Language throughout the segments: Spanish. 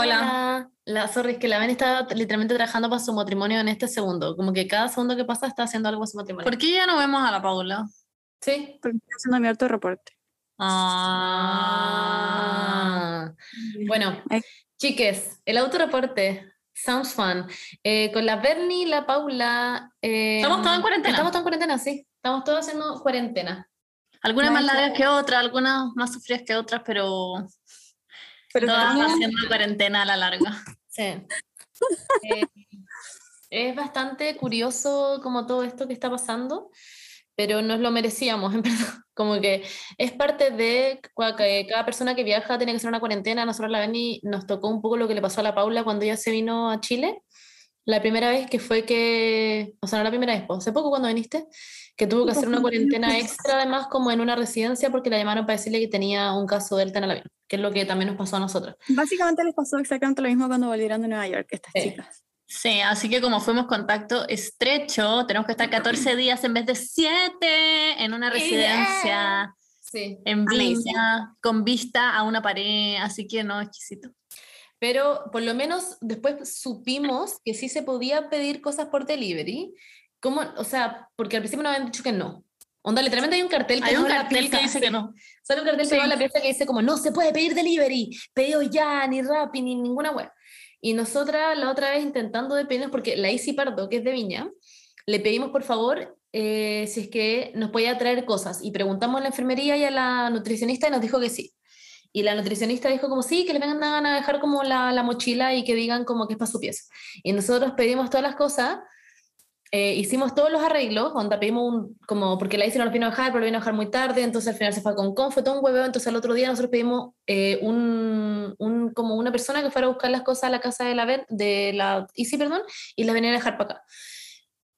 Hola. La, sorry, es que la Ven está literalmente trabajando para su matrimonio en este segundo. Como que cada segundo que pasa está haciendo algo para su matrimonio. ¿Por qué ya no vemos a la Paula? Sí. Porque estoy haciendo mi alto reporte. Ah. Bueno, Ay. chiques, el autoreporte. Sounds fun. Eh, con la Bernie, la Paula. eh, Estamos todos en cuarentena. Estamos todos en cuarentena, sí. Estamos todos haciendo cuarentena. Algunas No, más largas que otras, algunas más sufridas que otras, pero, Pero todas estamos- haciendo cuarentena a la larga. Sí. Eh, es bastante curioso como todo esto que está pasando, pero nos lo merecíamos, en verdad. Como que es parte de que cada persona que viaja tiene que hacer una cuarentena. Nosotros la Beni nos tocó un poco lo que le pasó a la Paula cuando ella se vino a Chile. La primera vez que fue que, o sea, no la primera vez, pues, hace poco cuando viniste, que tuvo que hacer una cuarentena extra además como en una residencia porque la llamaron para decirle que tenía un caso delta en el avión, que es lo que también nos pasó a nosotros. Básicamente les pasó exactamente lo mismo cuando volvieron de Nueva York, estas Sí. chicas. Sí, así que como fuimos contacto estrecho, tenemos que estar 14 días en vez de 7 en una residencia Sí. en. Viña, con vista a una pared, así que no, exquisito. Pero por lo menos después supimos que sí se podía pedir cosas por delivery. ¿Cómo? O sea, porque al principio nos habían dicho que no. Onda, literalmente hay un cartel que Hay un cartel que dice que no. Sale un cartel Sí. pegado en la pieza que dice como no se puede pedir delivery, pedido ya, ni Rappi, ni ninguna web. Y nosotras la otra vez intentando de pedirnos, porque la Isi Pardo, que es de Viña, le pedimos por favor eh, si es que nos podía traer cosas. Y preguntamos a la enfermería y a la nutricionista y nos dijo que sí. Y la nutricionista dijo como sí, que le vengan a dejar como la, la mochila y que digan como que es para su pieza. Y nosotros pedimos todas las cosas, eh, hicimos todos los arreglos, onda pedimos un, como, porque la Isi no nos vino a dejar, pero vino a dejar muy tarde, entonces al final se fue con con, fue todo un hueveo, entonces al otro día nosotros pedimos eh, un, un, como una persona que fuera a buscar las cosas a la casa de la, de la Isi, perdón, y las venía a dejar para acá.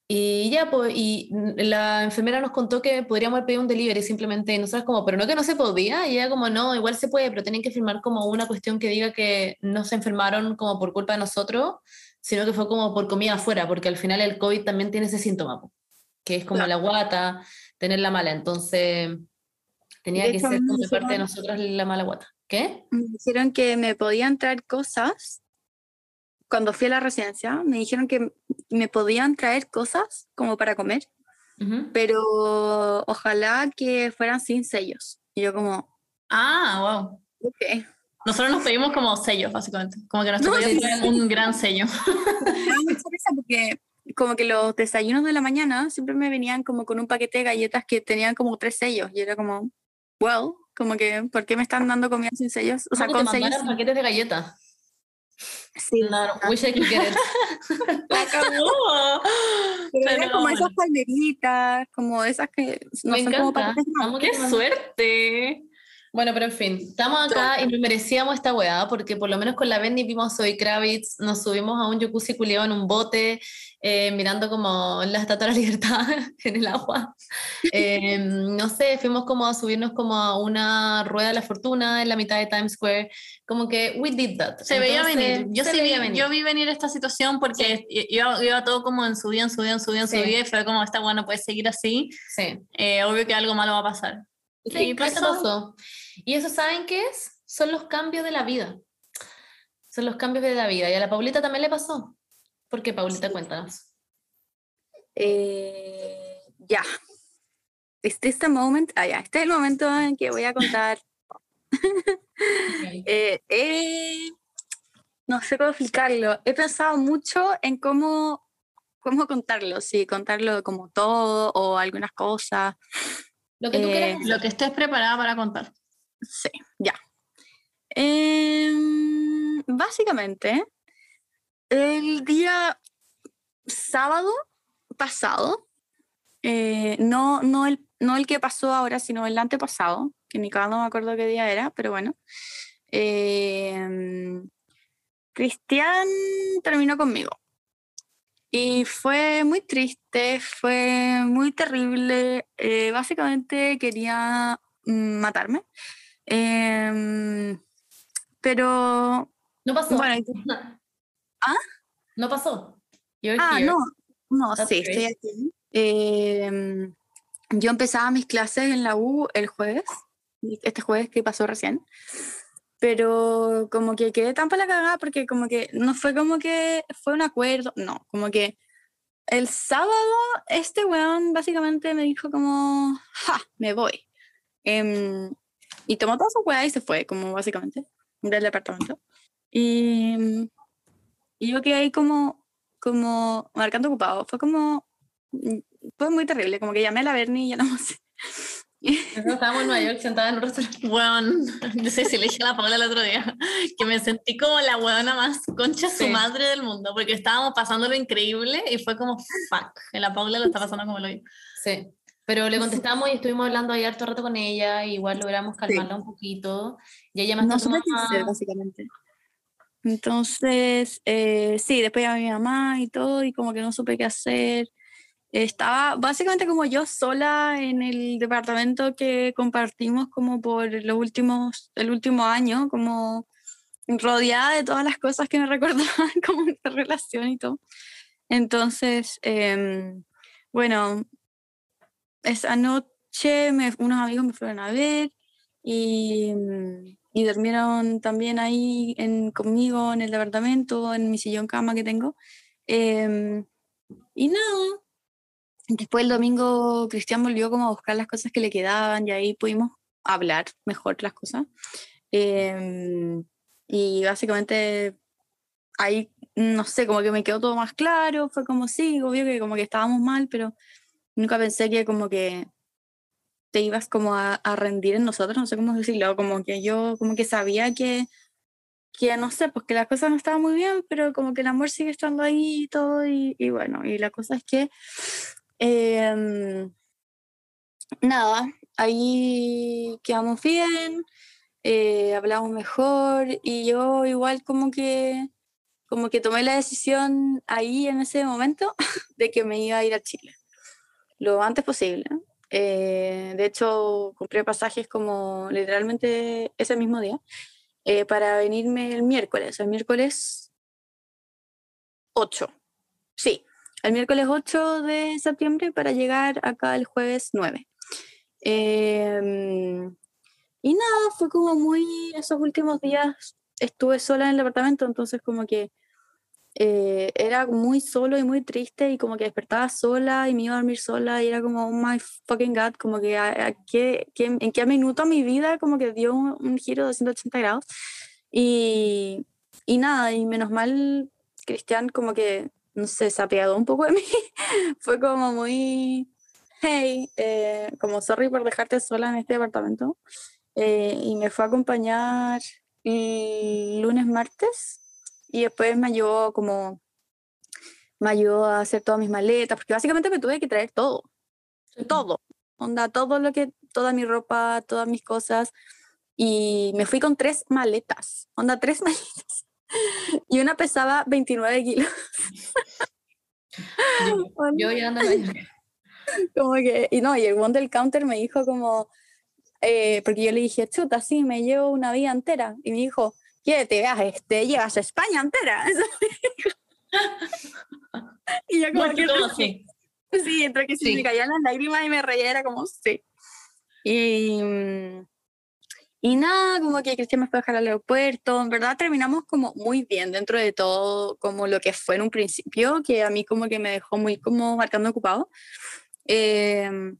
Y ya, pues, y la enfermera nos contó que podríamos haber pedido un delivery simplemente, y nosotros como, pero no que no se podía, y ella como, no, igual se puede, pero tienen que firmar como una cuestión que diga que no se enfermaron como por culpa de nosotros, sino que fue como por comida afuera, porque al final el COVID también tiene ese síntoma, que es como Claro. la guata, tener la mala, entonces tenía De que ser como de parte de nosotras la mala guata. ¿Qué? Me dijeron que me podían traer cosas. Cuando fui a la residencia, me dijeron que me podían traer cosas como para comer, Ujú. pero ojalá que fueran sin sellos. Y yo como, Ah, wow. ok. Nosotros nos pedimos como sellos, básicamente. Como que nuestro No, pedido sí, fue un gran sello. Me da mucha risa porque como que los desayunos de la mañana siempre me venían como con un paquete de galletas que tenían como tres sellos. Y era como, well, como que, ¿por qué me están dando comida sin sellos? O sea, Como con te sellos. paquetes de galletas. Sí, Claro, wish I could get it. ¡La cagó! pero eran como esas palmeritas, como esas que no Me son como encanta. paquetes. Amo que ¡Qué suerte! Bueno, pero en fin, estamos acá y nos merecíamos esta weá, porque por lo menos con la Benny vimos Soy Kravitz, nos subimos a un jacuzzi culiado en un bote, eh, mirando como la Estatua de la Libertad en el agua. Eh, no sé, fuimos como a subirnos como a una rueda de la fortuna en la mitad de Times Square, como que we did that. Se veía Entonces, venir. Yo, sí vi, veía venir. yo vi venir esta situación porque iba, iba todo como en subida, en subida, en subida, en Sí. subida, y fue como, esta bueno puede seguir así. Sí. Eh, obvio que algo malo va a pasar. Sí, eso pasó. pasó. ¿Y eso saben qué es? Son los cambios de la vida. Son los cambios de la vida. Y a la Paulita también le pasó. ¿Por qué, Paulita? Sí. Cuéntanos. Eh, ya. Este es el momento, ah, ya, este es el momento en que voy a contar. Eh, eh, no sé cómo explicarlo. He pensado mucho en cómo, cómo contarlo, si contarlo como todo o algunas cosas. Lo que tú Eh, quieras. Lo que estés preparada para contar. Sí, ya. Em, básicamente, el día sábado pasado, eh, no, no, el, no el que pasó ahora, sino el antepasado, que ni cada no me acuerdo qué día era, pero bueno. em, Cristian terminó conmigo. Y fue muy triste, fue muy terrible. eh, básicamente quería mm, matarme. Em, pero No pasó. bueno, ¿Ah? No pasó. You're ah, here. no, no, That's sí, great. estoy aquí. Em, yo empezaba mis clases en la U el jueves, este jueves que pasó recién. pero como que quedé tan para la cagada porque como que no fue como que fue un acuerdo, no, como que el sábado este weón básicamente me dijo como, ja, me voy. Em, y tomó toda su weá y se fue, como básicamente, del departamento. Y, y yo quedé ahí como, como marcando ocupado. Fue como, fue muy terrible, como que llamé a la Bernie y ya no sé. Nosotros estábamos en Nueva York sentada en un restaurante. Bueno, no sé si le dije a la Paula el otro día, que me sentí como la huevona más concha su Sí. madre del mundo, porque estábamos pasando lo increíble y fue como, fuck, la Paula lo está pasando como lo vi. Sí. Pero le contestamos y estuvimos hablando ahí harto rato con ella, y igual logramos calmarla un poquito. Y ella más no hacer, tomaba- básicamente. Entonces, eh, sí, después llamé a mi mamá y todo, y como que no supe qué hacer. Estaba básicamente como yo sola en el departamento que compartimos como por los últimos, el último año, como rodeada de todas las cosas que me recordaban como esta relación y todo. Entonces, em, bueno, esa noche me- unos amigos me fueron a ver y, mm, y durmieron también ahí en, conmigo en el departamento, en mi sillón cama que tengo. Em, y nada, después el domingo Cristian volvió como a buscar las cosas que le quedaban y ahí pudimos hablar mejor las cosas. Em, y básicamente ahí, no sé, como que me quedó todo más claro, fue como sí, obvio que como que estábamos mal, pero nunca pensé que como que te ibas como a, a rendir en nosotros, no sé cómo decirlo, como que yo como que sabía que, que no sé, pues que las cosas no estaban muy bien, pero como que el amor sigue estando ahí y todo, y, bueno, y la cosa es que, em, nada, ahí quedamos bien, eh, hablamos mejor, y yo igual como que, como que tomé la decisión ahí en ese momento de que me iba a ir a Chile, lo antes posible. Eh, de hecho, compré pasajes como literalmente ese mismo día eh, para venirme el miércoles, el miércoles 8. Sí, el miércoles 8 de septiembre para llegar acá el jueves 9. Em, y nada, fue como muy, esos últimos días estuve sola en el departamento, entonces como que eh, era muy solo y muy triste y como que despertaba sola y me iba a dormir sola y era como, oh my fucking god, como que a, a qué, qué- en qué minuto mi vida como que dio un, un giro de 180 grados. Y, y nada, y menos mal Cristian como que, no sé, se apiadó un poco de mí. Fue como muy, hey, eh, como sorry por dejarte sola en este departamento. Eh, y me fue a acompañar el lunes, martes y después me ayudó como me ayudó a hacer todas mis maletas porque básicamente me tuve que traer todo todo onda todo lo que toda mi ropa todas mis cosas y me fui con tres maletas onda tres maletas y una pesaba 29 kilos Yo, yo York. como que, y no, y el one del counter me dijo como, eh, porque yo le dije, chuta, sí, me llevo una vida entera. Y me dijo, ¿qué te? Te llevas a España entera. Y yo como que todo así. sí, entre que se Sí. me caían las lágrimas y me reía, era como, sí. Y, y nada, como que Cristian me fue a dejar al aeropuerto. En verdad terminamos como muy bien dentro de todo, como lo que fue en un principio, que a mí como que me dejó muy como marcando ocupado. Em,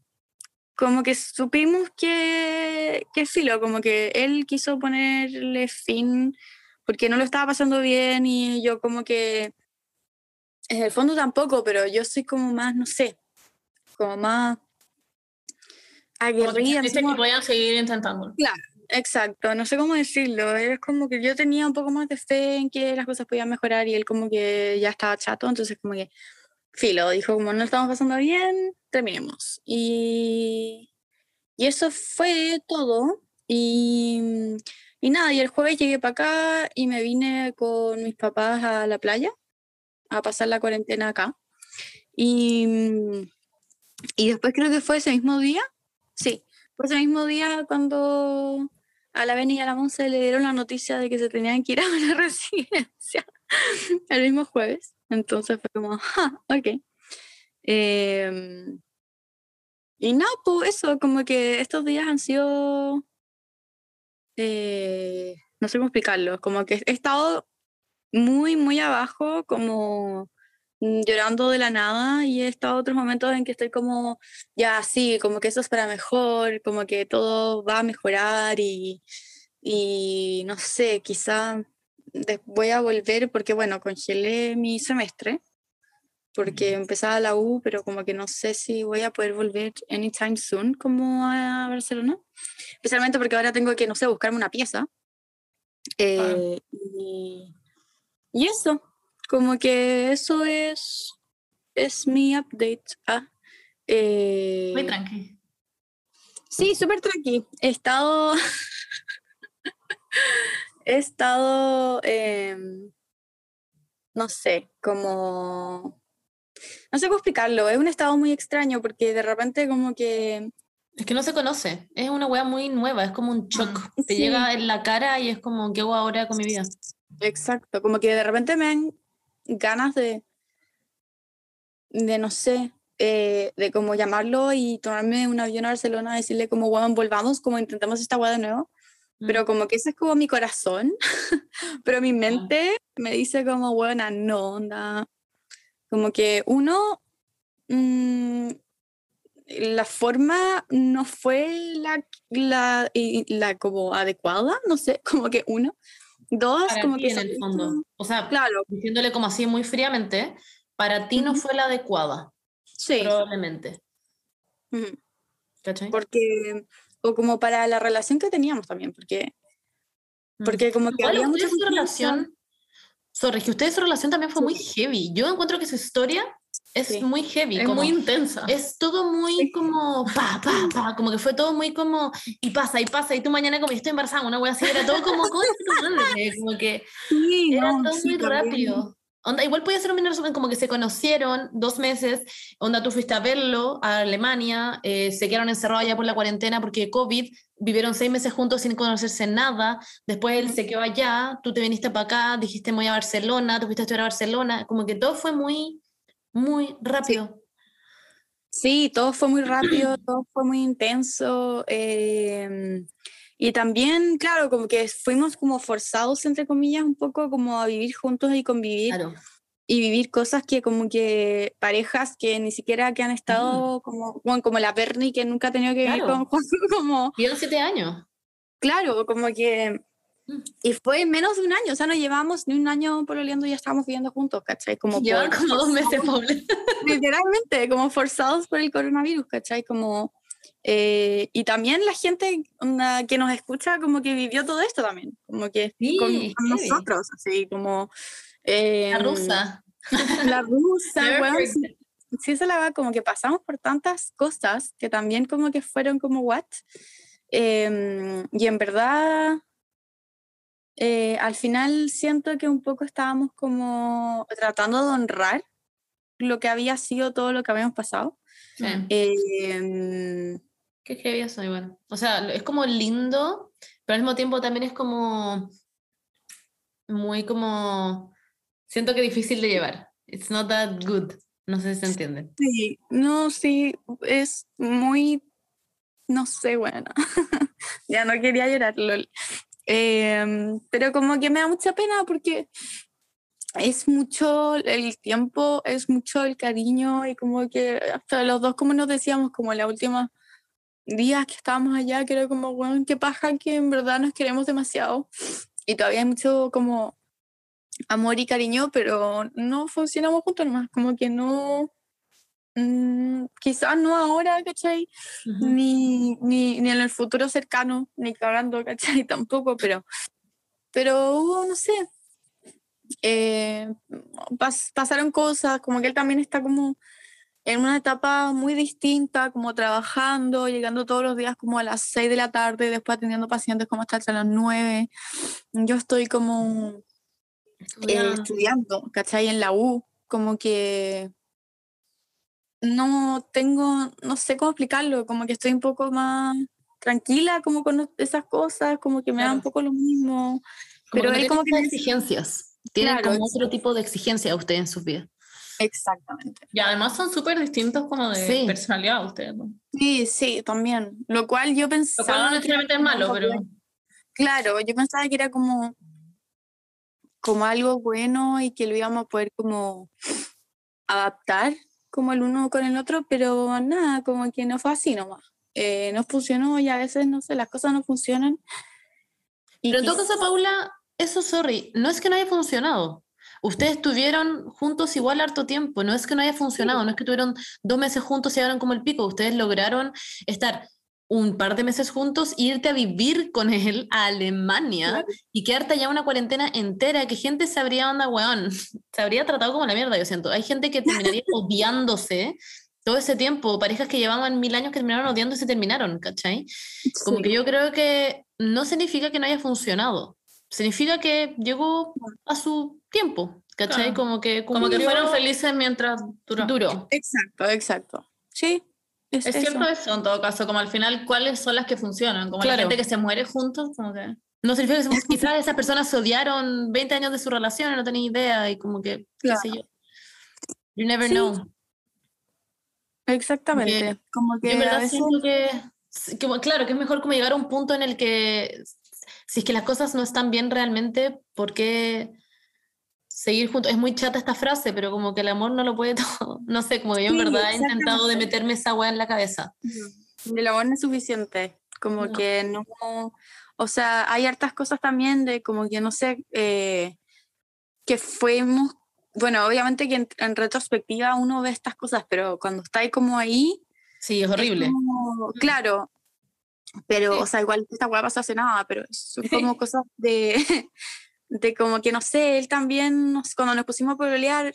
como que supimos que, que filo, como que él quiso ponerle fin porque no lo estaba pasando bien y yo como que en el fondo tampoco, pero yo soy como más, no sé, como más aguerrida. Dice que podían seguir intentándolo. Exacto, no sé cómo decirlo. Es como que yo tenía un poco más de fe en que las cosas podían mejorar y él como que ya estaba chato, entonces como que filo, dijo como no estamos pasando bien, terminemos. Y, y eso fue todo. Y, y nada, y el jueves llegué para acá y me vine con mis papás a la playa a pasar la cuarentena acá. Y, y después creo que fue ese mismo día, sí, fue ese mismo día cuando a la Beni y a la Monse le dieron la noticia de que se tenían que ir a una residencia el mismo jueves. Entonces fue como, ja, ok. Em, y nada, pues eso, como que estos días han sido eh, no sé cómo explicarlo, como que he estado muy, muy abajo, como llorando de la nada y he estado otros momentos en que estoy como, ya sí, como que eso es para mejor, como que todo va a mejorar y, y no sé, quizá de- voy a volver porque, bueno, congelé mi semestre porque empezaba la U, pero como que no sé si voy a poder volver anytime soon como a Barcelona, especialmente porque ahora tengo que, no sé, buscarme una pieza. Eh, y, y eso, como que eso es, es mi update. Ah, eh, Muy tranqui. Sí, súper tranqui. He estado. he estado. em, no sé, como. No sé cómo explicarlo. Es un estado muy extraño porque de repente, como que. Es que no se conoce, es una wea muy nueva, es como un shock. Ah, Te sí. llega en la cara y es como, ¿qué hago ahora con mi vida? Exacto, como que de repente me dan ganas de. de no sé. eh, de como llamarlo y tomarme un avión a Barcelona, decirle como, bueno, volvamos, como intentamos esta weá de nuevo. Pero como que ese es como mi corazón, pero mi mente me dice como, buena, no, onda, como que uno, mm, la forma no fue la, la, la como adecuada, no sé, como que uno, dos, para como que en el fondo. O sea, claro, diciéndole como así muy fríamente, para ti no Ujú. fue la adecuada, sí, probablemente. ujú, ¿Cachai? porque, o como para la relación que teníamos también, porque, Mm. porque como que Igual había mucha relación, sorry, que ustedes su relación también fue Sí. muy heavy. Yo encuentro que su historia es Sí. muy heavy. Es como- muy intensa. Es todo muy Sí. como pa, pa, pa, como que fue todo muy como y pasa y pasa y tú mañana como estoy embarazada, una wea así, era todo como como que Sí, era no, todo sí, muy rápido. Onda, igual podía ser un resumen como que se conocieron dos meses, onda tú fuiste a verlo a Alemania, eh, se quedaron encerrados allá por la cuarentena porque COVID, vivieron seis meses juntos sin conocerse nada, después él se quedó allá, tú te viniste para acá, dijiste voy a Barcelona, tú fuiste a estudiar a Barcelona, como que todo fue muy, muy rápido. Sí, todo fue muy rápido, todo fue muy intenso. em, y también, claro, como que fuimos como forzados, entre comillas, un poco como a vivir juntos y convivir Claro. y vivir cosas que como que parejas que ni siquiera que han estado como, bueno, como la Bernie que nunca ha tenido que vivir Claro. con Juan, como, Vieron siete años. claro, como que... Mm. Y fue en menos de un año, o sea, no llevamos ni un año pololeando y ya estábamos viviendo juntos, ¿cachai? Como Llevan por- como dos meses, Paula. literalmente, como forzados por el coronavirus, ¿cachai? Como, eh, y también la gente onda, que nos escucha como que vivió todo esto también, como que Sí, con, con nosotros, así como... eh, La rusa. La rusa, weón, sí, sí se la va, como que pasamos por tantas cosas que también como que fueron como, what? Em, y en verdad... eh, al final siento que un poco estábamos como tratando de honrar lo que había sido todo lo que habíamos pasado. Sí. Qué heavy eso, igual. O sea, es como lindo, pero al mismo tiempo también es como muy como siento que difícil de llevar. It's not that good. No sé si se entiende. sí, no, sí, es muy, no sé, bueno, ya no quería llorar. Em, pero como que me da mucha pena porque es mucho el tiempo, es mucho el cariño y como que hasta los dos como nos decíamos como la última días que estábamos allá, que era como, bueno, qué paja que en verdad nos queremos demasiado y todavía hay mucho como amor y cariño, pero no funcionamos juntos nomás, como que no, mm, quizás no ahora, ¿cachai? Ujú. Ni, ni, ni en el futuro cercano, ni cagando, ¿cachai? Tampoco, pero, pero hubo, no sé, eh, pas- pasaron cosas, como que él también está como en una etapa muy distinta, como trabajando, llegando todos los días como a las 6 de la tarde, después atendiendo pacientes como hasta las 9. Yo estoy como eh, Estudiando. estudiando, ¿cachai? En la U, como que no tengo, no sé cómo explicarlo, como que estoy un poco más tranquila como con esas cosas, como que me da Claro. un poco lo mismo. Como Pero no él como que exigencias. Tienen Claro, como otro tipo de exigencia ustedes en sus vidas. Exactamente. Y además son súper distintos como de Sí. personalidad ustedes. ¿no? Sí, sí, también. Lo cual yo Lo cual pensaba... no necesariamente es malo, pero... Claro, yo pensaba que era como, como algo bueno y que lo íbamos a poder como adaptar como el uno con el otro, pero nada, como que no fue así nomás. Eh, no funcionó y a veces, no sé, las cosas no funcionan. Y Pero en todo caso, Paula, eso, sorry, no es que no haya funcionado. Ustedes estuvieron juntos igual harto tiempo, no es que no haya funcionado, no es que tuvieron dos meses juntos y llegaron como el pico, ustedes lograron estar un par de meses juntos, irte a vivir con él a Alemania y quedarte allá una cuarentena entera, que gente se habría onda, weón, se habría tratado como la mierda, yo siento. Hay gente que terminaría odiándose todo ese tiempo, parejas que llevaban mil años que terminaron odiando y se terminaron, ¿cachai? Como Sí. que yo creo que no significa que no haya funcionado. Significa que llegó a su tiempo, ¿cachai? Claro. Como que Como que fueron felices mientras duró. duró. Exacto, exacto. Sí, es, Es cierto eso en todo caso, como al final, ¿cuáles son las que funcionan? Como Claro. la gente que se muere juntos, como que... No significa que se- quizás esas personas se odiaron 20 años de su relación y no tenía idea y como que, qué sé yo. You never Sí. know. Exactamente. Como que Yo en verdad veces- siento que, que, claro, que es mejor como llegar a un punto en el que si es que las cosas no están bien realmente, ¿por qué seguir juntos? Es muy chata esta frase, pero como que el amor no lo puede todo. No sé, como que yo en Sí, verdad he intentado de meterme esa weá en la cabeza. El amor no es suficiente, como No. que no, o sea, hay hartas cosas también de como que no sé, eh, que fuimos, bueno, obviamente que en, en retrospectiva uno ve estas cosas, pero cuando está ahí como ahí, Sí, es es horrible. como- claro, pero, Sí. o sea, igual esta hueá pasó hace nada, pero son como cosas de, de como que, no sé, él también, nos- cuando nos pusimos a pololear,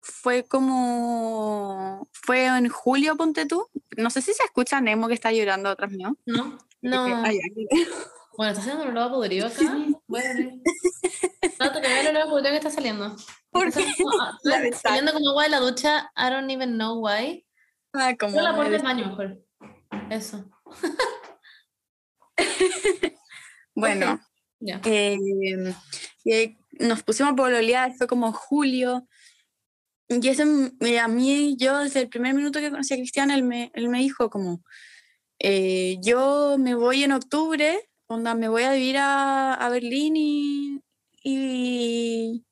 fue como, fue en julio, ponte tú, no sé si se escucha a Nemo que está llorando atrás mío. ¿No? No. Ay, ay, Bueno, ¿está haciendo un a podrido acá? Bueno. No, te el podrido que está saliendo. ¿Por Está qué? como- ah, está saliendo como agua de la ducha, I don't even know why. Ah, como Cierra la puerta de- del baño mejor. Eso. Bueno, Ok. Ya. eh, eh, nos pusimos a pololear, fue como julio. Y eh, a mí, yo desde el primer minuto que conocí a Cristian, él me, él me dijo como, eh, yo me voy en octubre, onda, me voy a vivir a, a Berlín y, y,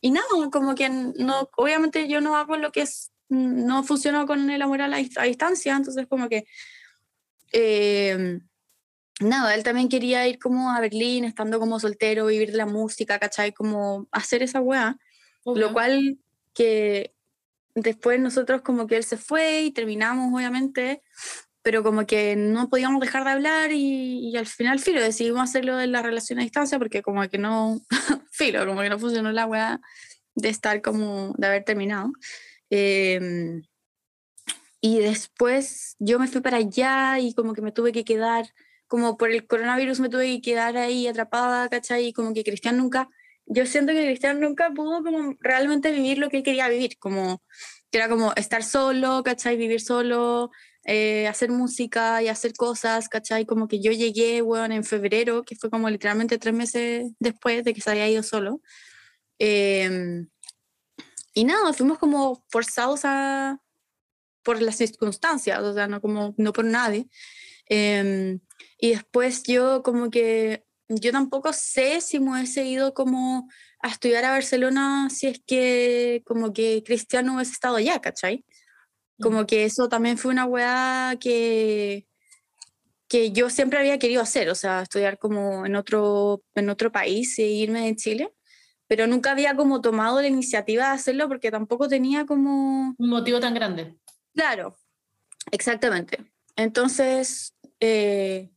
y nada, como que no, obviamente yo no hago lo que es, no funcionó con el amor a la a distancia, entonces como que... eh, nada, él también quería ir como a Berlín, estando como soltero, vivir de la música, ¿cachai? Como hacer esa weá. Lo cual que después nosotros como que él se fue y terminamos, obviamente, pero como que no podíamos dejar de hablar y, y al final, filo, decidimos hacerlo de la relación a distancia porque como que no, filo, como que no funcionó la weá de estar como, de haber terminado. Em, y después yo me fui para allá y como que me tuve que quedar, como por el coronavirus me tuve que quedar ahí atrapada, ¿cachai? Y como que Cristian nunca, yo siento que Cristian nunca pudo como realmente vivir lo que él quería vivir, como que era como estar solo, ¿cachai? Vivir solo, eh, hacer música y hacer cosas, ¿cachai? Como que yo llegué, weón, en febrero, que fue como literalmente tres meses después de que se había ido solo. Em, y nada, fuimos como forzados a, por las circunstancias, o sea, no, como, no por nadie. Em, y después yo como que, yo tampoco sé si me hubiese ido como a estudiar a Barcelona si es que como que Cristiano hubiese estado allá, ¿cachai? Como que eso también fue una weá que, que yo siempre había querido hacer, o sea, estudiar como en otro, en otro país e irme de Chile, pero nunca había como tomado la iniciativa de hacerlo porque tampoco tenía como... Un motivo tan grande. Claro, exactamente. Entonces, eh,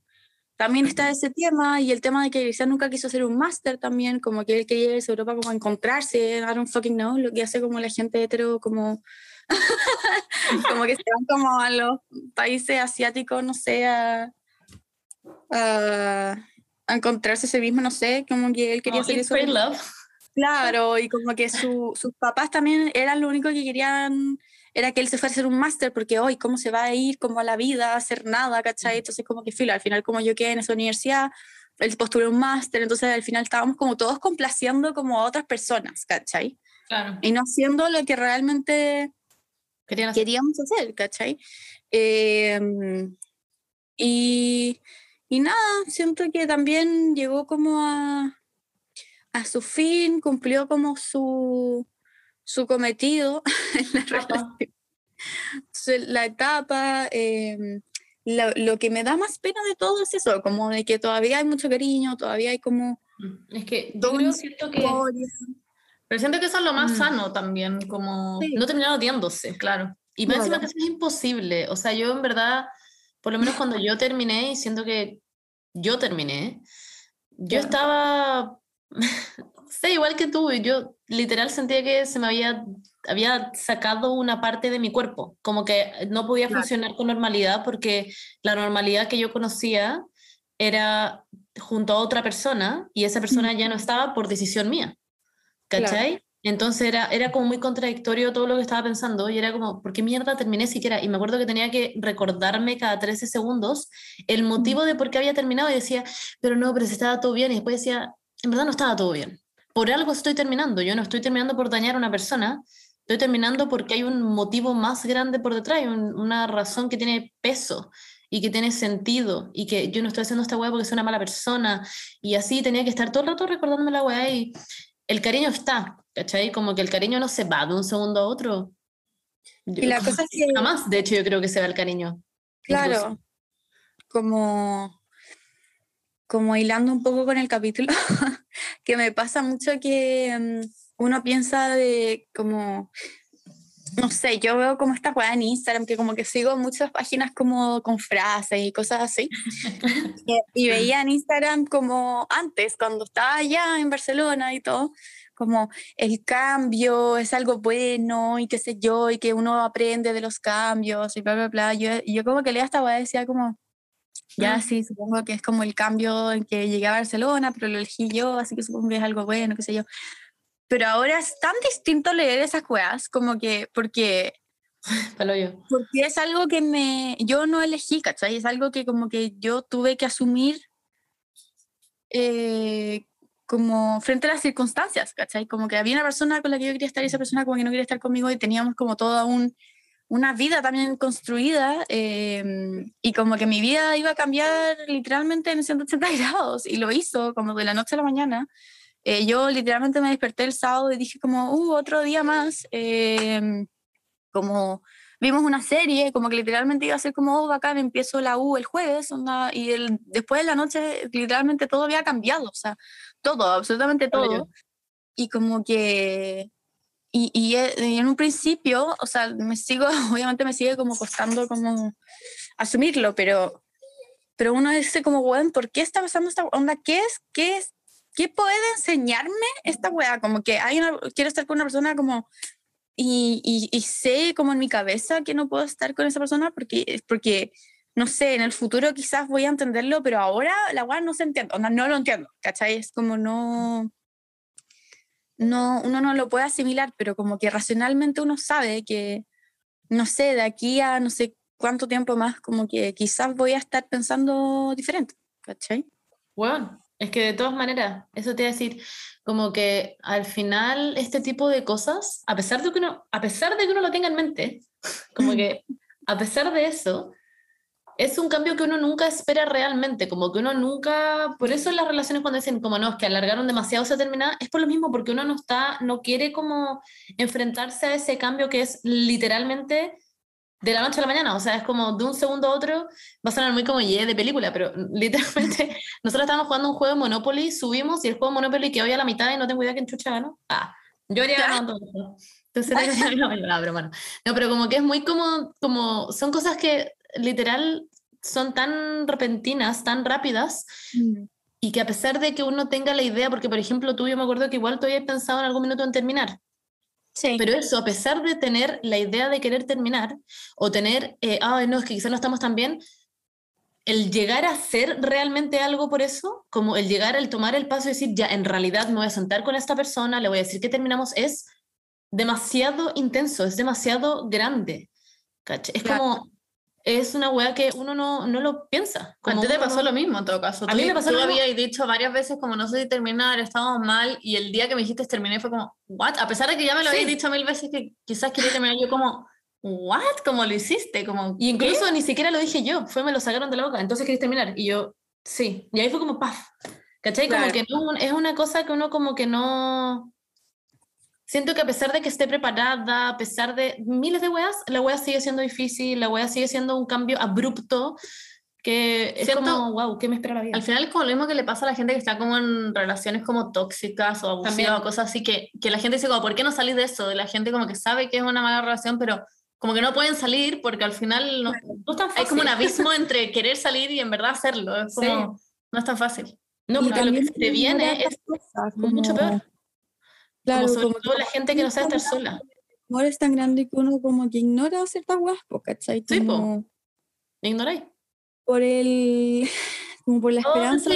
también está ese tema y el tema de que Cristian nunca quiso hacer un máster también, como que él quería irse a Europa como a encontrarse, I don't fucking know, lo que hace como la gente hetero, como, como que se van como a los países asiáticos, no sé, a, a, a encontrarse a sí mismo, no sé, como que él quería Como hacer eso. Love. Claro, y como que su- sus papás también eran lo único que querían, era que él se fuera a hacer un máster, porque hoy, ¿cómo se va a ir como a la vida, a hacer nada, ¿cachai? Entonces, como que filo, al final, como yo quedé en esa universidad, él postuló un máster, entonces al final estábamos como todos complaciendo como a otras personas, ¿cachai? Claro. Y no haciendo lo que realmente Querían hacer. queríamos hacer, ¿cachai? Eh, y, y nada, siento que también llegó como a, a su fin, cumplió como su, su cometido en la relación. La etapa, em, lo, lo, que me da más pena de todo es eso, como de que todavía hay mucho cariño, todavía hay como... Mm, es que yo creo siento que... Pero siento que eso es lo más mm. sano también, como no terminar odiándose, claro. Y me encima que eso es imposible, o sea, yo en verdad, por lo menos cuando yo terminé, y siento que yo terminé, yo estaba, sé, igual que tú, yo literal sentía que se me había, había sacado una parte de mi cuerpo, como que no podía funcionar con normalidad porque la normalidad que yo conocía era junto a otra persona y esa persona ya no estaba por decisión mía, ¿cachai? Entonces era, era como muy contradictorio todo lo que estaba pensando y era como, ¿por qué mierda terminé siquiera? Y me acuerdo que tenía que recordarme cada 13 segundos el motivo de por qué había terminado y decía, pero no, pero si estaba todo bien. Y después decía, en verdad no estaba todo bien. Por algo estoy terminando. Yo no estoy terminando por dañar a una persona, estoy terminando porque hay un motivo más grande por detrás, hay una razón que tiene peso y que tiene sentido y que yo no estoy haciendo esta weá porque soy una mala persona y así tenía que estar todo el rato recordándome la weá y el cariño está, ¿cachai? Como que el cariño no se va de un segundo a otro. y la cosa es que... Jamás, de hecho, yo creo que se va el cariño. Claro, como, como hilando un poco con el capítulo, que me pasa mucho que mm, uno piensa de como, no sé, yo veo como esta weá en Instagram, que como que sigo muchas páginas como con frases y cosas así. y, veía en Instagram como antes, cuando estaba allá en Barcelona y todo, como el cambio es algo bueno y qué sé yo, y que uno aprende de los cambios y bla, bla, bla. Yo, yo como que leía esta weá decía como, ya sí, supongo que es como el cambio en que llegué a Barcelona, pero lo elegí yo, así que supongo que es algo bueno, qué sé yo. Pero ahora es tan distinto leer esas weas, como que, porque... yo. Porque es algo que me, yo no elegí, ¿cachai? Es algo que como que yo tuve que asumir eh, como frente a las circunstancias, ¿cachai? Como que había una persona con la que yo quería estar y esa persona como que no quería estar conmigo y teníamos como toda un, una vida también construida em, y como que mi vida iba a cambiar literalmente en 180 grados y lo hizo como de la noche a la mañana. Eh, yo literalmente me desperté el sábado y dije como, uh, otro día más, em, como vimos una serie, como que literalmente iba a ser como, oh, bacán, empiezo la U el jueves, y el, después de la noche literalmente todo había cambiado, o sea, todo, absolutamente todo. Y como que, y, y, en un principio, o sea, me sigo, obviamente me sigue como costando como asumirlo, pero, pero uno dice como, bueno, ¿por qué está pasando esta onda? ¿Qué es? ¿Qué es? ¿Qué puede enseñarme esta weá? Como que hay una, quiero estar con una persona como y, y, sé como en mi cabeza que no puedo estar con esa persona porque, porque no sé, en el futuro quizás voy a entenderlo, pero ahora la weá no se entiende, no, no lo entiendo, ¿cachai? Es como no, no, uno no lo puede asimilar, pero como que racionalmente uno sabe que, no sé, de aquí a no sé cuánto tiempo más, como que quizás voy a estar pensando diferente, ¿cachai? Bueno, es que de todas maneras, eso te iba a decir, como que al final este tipo de cosas, a pesar de que uno, a pesar de que uno lo tenga en mente, como que a pesar de eso, es un cambio que uno nunca espera realmente, como que uno nunca, por eso en las relaciones cuando dicen como no, es que alargaron demasiado esa terminada, es por lo mismo, porque uno no está, no quiere como enfrentarse a ese cambio que es literalmente de la noche a la mañana, o sea, es como de un segundo a otro, va a sonar muy como ye de película, pero literalmente nosotros estábamos jugando un juego de Monopoly, subimos y el juego de Monopoly quedó ya a la mitad y no tengo idea quién chucha ganó. Ah, yo habría ganado todo. Entonces, no, pero bueno. No, pero como que es muy como, como, son cosas que literal son tan repentinas, tan rápidas, mm. y que a pesar de que uno tenga la idea, porque por ejemplo tú yo me acuerdo que igual tú habías pensado en algún minuto en terminar, pero eso, a pesar de tener la idea de querer terminar, o tener, eh, ay, no, es que quizás no estamos tan bien, el llegar a hacer realmente algo por eso, como el llegar al tomar el paso y decir, ya, en realidad me voy a sentar con esta persona, le voy a decir que terminamos, es demasiado intenso, es demasiado grande. Es como, es una weá que uno no, no lo piensa. Como a ti te pasó lo mismo en todo caso. A mí me pasó lo habías dicho varias veces como no sé si terminar, estábamos mal y el día que me dijiste terminé fue como, ¿what? A pesar de que ya me lo habías dicho mil veces que quizás quería terminar yo como, ¿what? ¿Cómo lo hiciste? Como, y incluso ni siquiera lo dije yo, fue me lo sacaron de la boca, entonces querés terminar. Y yo, Sí, y ahí fue como paf. ¿Cachai? Como que no, es una cosa que uno como que no... Siento que a pesar de que esté preparada, a pesar de miles de weas, la wea sigue siendo difícil, la wea sigue siendo un cambio abrupto que es como, wow, ¿qué me espera la vida? Al final es como lo mismo que le pasa a la gente que está como en relaciones como tóxicas o abusivas o cosas así, que, que la gente dice como, ¿por qué no salís de eso? La gente como que sabe que es una mala relación, pero como que no pueden salir porque al final no, hay como un abismo entre querer salir y en verdad hacerlo. Es como, no es tan fácil. No, porque lo que te viene es mucho peor. Claro, como sobre todo la gente que no sabe estar sola. El amor es tan grande que uno como que ignora ciertas guaspo, ¿cachai? Sí, po. Ignoráis por el, como por la esperanza.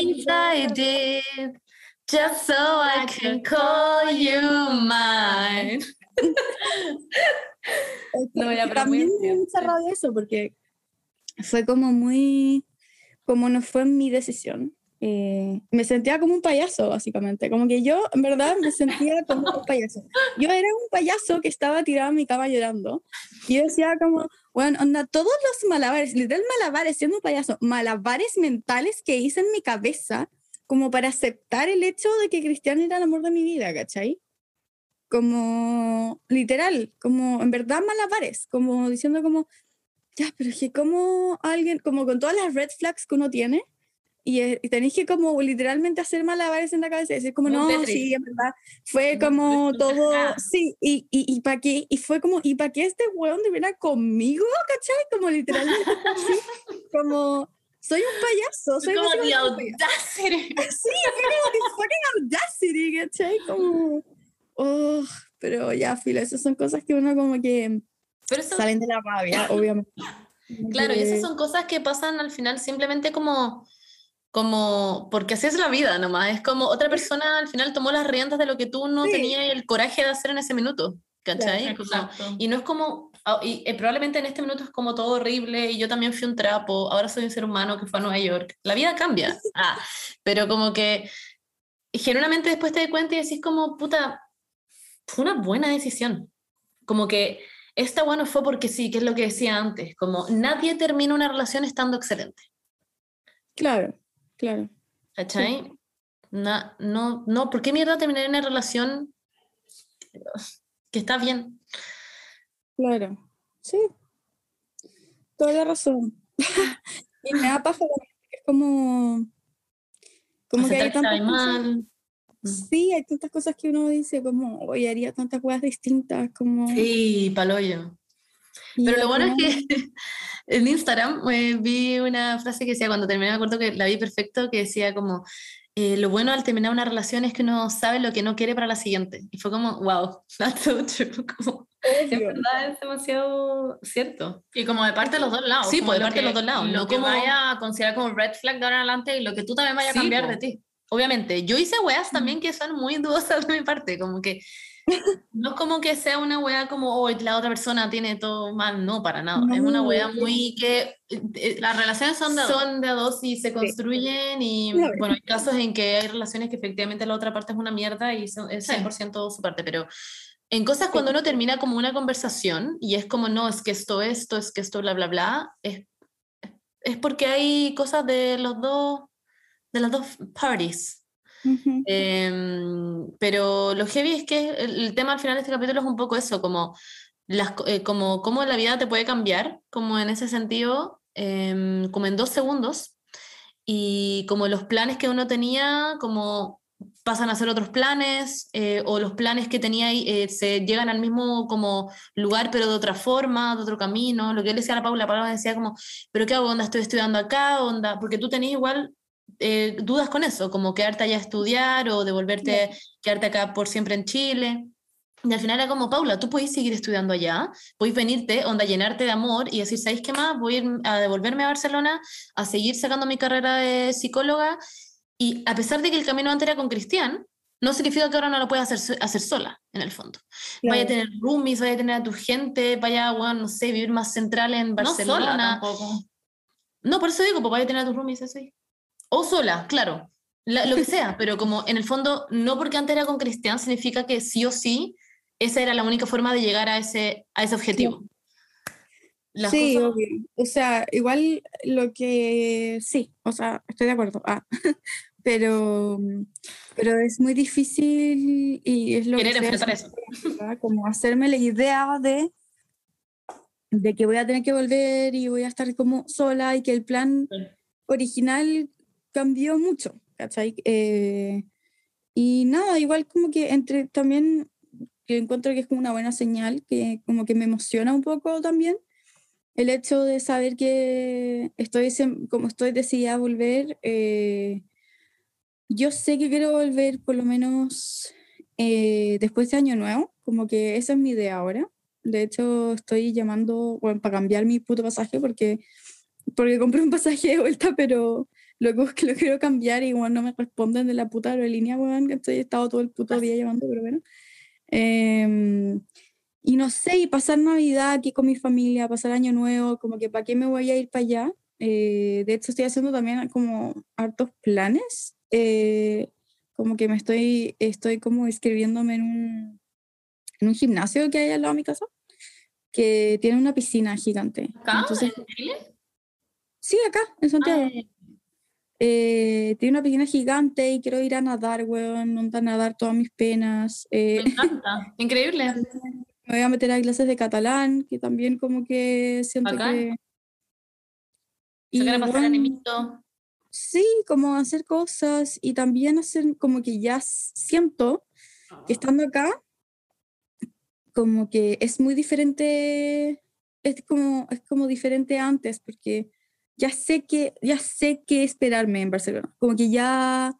just so I can call you mine. no, ya, también me encerrado de eso porque fue como muy, como no fue mi decisión. Eh, me sentía como un payaso, básicamente. Como que yo, en verdad, me sentía como un payaso. Yo era un payaso que estaba tirado en mi cama llorando. Y yo decía como, bueno, onda, todos los malabares, literal malabares, siendo un payaso, malabares mentales que hice en mi cabeza como para aceptar el hecho de que Cristian era el amor de mi vida, ¿cachai? Como, literal, como en verdad malabares, como diciendo como, ya, pero es que como alguien, como con todas las red flags que uno tiene, y, tenéis que como literalmente hacer malabares en la cabeza y decir como, no, sí, en verdad, fue como todo, sí, y, y, y para qué, y fue como, ¿y para qué este weón debiera conmigo, cachai? Como literalmente, como, soy un payaso, soy como the audacity. Sí, como the fucking audacity, ¿cachai? Como, oh, pero ya, filo, esas son cosas que uno como que salen de la rabia, obviamente. Claro, y esas son cosas que pasan al final simplemente como como, porque así es la vida nomás, es como otra persona al final tomó las riendas de lo que tú no tenías el coraje de hacer en ese minuto, ¿cachai? y no es como, ah, y eh, probablemente en este minuto es como todo horrible y yo también fui un trapo, ahora soy un ser humano que fue a Nueva York, la vida cambia, ah, pero como que generalmente después te das cuenta y decís como, puta, fue una buena decisión, como que esta bueno fue porque sí, que es lo que decía antes, como nadie termina una relación estando excelente. Claro. Claro. ¿Cachai? No, no, no, ¿por qué mierda terminar en una relación que está bien? Claro, sí. Toda la razón. y me da paja es como. Como que hay tantas cosas. Sí, hay tantas cosas que uno dice, como, hoy haría tantas cosas distintas, como. Sí, paloyo. Pero lo bueno es que en Instagram eh, vi una frase que decía, cuando terminé, me acuerdo que la vi perfecto, que decía como, eh, lo bueno al terminar una relación es que uno sabe lo que no quiere para la siguiente. Y fue como, wow, that's so true. es verdad, es demasiado cierto. Y como de parte de los dos lados. Sí, pues de parte de los dos lados. Lo que vaya a considerar como red flag de ahora en adelante y lo que tú también vayas a cambiar de ti. Obviamente, yo hice weas también que son muy dudosas de mi parte, como que no es como que sea una wea como, oh, la otra persona tiene todo mal, no, para nada. es una wea muy que... Eh, las relaciones son de dos. Son de dos y se construyen y, bueno, hay casos en que hay relaciones que efectivamente la otra parte es una mierda y es 100% su parte, pero en cosas cuando uno termina como una conversación y es como, no, es que esto, esto, es que esto, bla, bla, bla, es, es porque hay cosas de los dos, de las dos parties. Em, pero lo heavy es que el, tema al final de este capítulo es un poco eso, como, las, eh, como cómo la vida te puede cambiar, como en ese sentido, em, como en dos segundos, y como los planes que uno tenía, como pasan a ser otros planes, eh, o los planes que tenía eh, se llegan al mismo como lugar, pero de otra forma, de otro camino. Lo que él decía a la Paula, Paula decía como, pero qué hago, onda, estoy estudiando acá, onda, porque tú tenías igual eh, dudas con eso, como quedarte allá a estudiar o devolverte, quedarte acá por siempre en Chile. Y al final era como, Paula, tú puedes seguir estudiando allá, puedes venirte, onda, llenarte de amor y decir, ¿sabéis qué más? Voy a, ir a devolverme a Barcelona, a seguir sacando mi carrera de psicóloga. Y a pesar de que el camino antes era con Cristian, no significa que ahora no lo puedas hacer, hacer sola, en el fondo. Vaya a tener roomies, vaya a tener a tu gente, vaya, bueno, no sé, vivir más central en Barcelona. No, sola no por eso digo, pues vaya a tener a tus roomies así. O sola, claro, lo que sea, pero como en el fondo, no porque antes era con Cristian, significa que sí o sí, esa era la única forma de llegar a ese, a ese objetivo. sí, obvio. O sea, igual lo que sí, o sea, estoy de acuerdo. Ah, pero, pero es muy difícil y es lo Querer enfrentar eso. Como hacerme la idea de, de que voy a tener que volver y voy a estar como sola y que el plan original cambió mucho, ¿cachai? Eh, y nada, igual como que entre también que encuentro que es como una buena señal, que como que me emociona un poco también el hecho de saber que estoy, como estoy decidida a volver, eh, yo sé que quiero volver por lo menos eh, después de Año Nuevo, como que esa es mi idea ahora. De hecho, estoy llamando bueno, para cambiar mi puto pasaje porque, porque compré un pasaje de vuelta, pero es que lo quiero cambiar y bueno, no me responden de la puta aerolínea, bueno, que estoy estado todo el puto día llamando, pero bueno. Eh, y no sé, y pasar Navidad aquí con mi familia, pasar Año Nuevo, como que para qué me voy a ir para allá. Eh, de hecho, estoy haciendo también como hartos planes. Eh, como que me estoy, estoy como inscribiéndome en un, en un gimnasio que hay al lado de mi casa, que tiene una piscina gigante. ¿Acá? Entonces, ¿En Chile? Sí, acá, en Santiago. Ah, eh, tiene una piscina gigante y quiero ir a nadar, weón, a nadar todas mis penas. Me encanta, increíble. Me voy a meter a clases de catalán, que también como que siento que... Y pasar Sí, como hacer cosas y también hacer como que ya siento que estando acá, como que es muy diferente, es como, es como diferente antes, porque ya sé que, ya sé qué esperarme en Barcelona, como que ya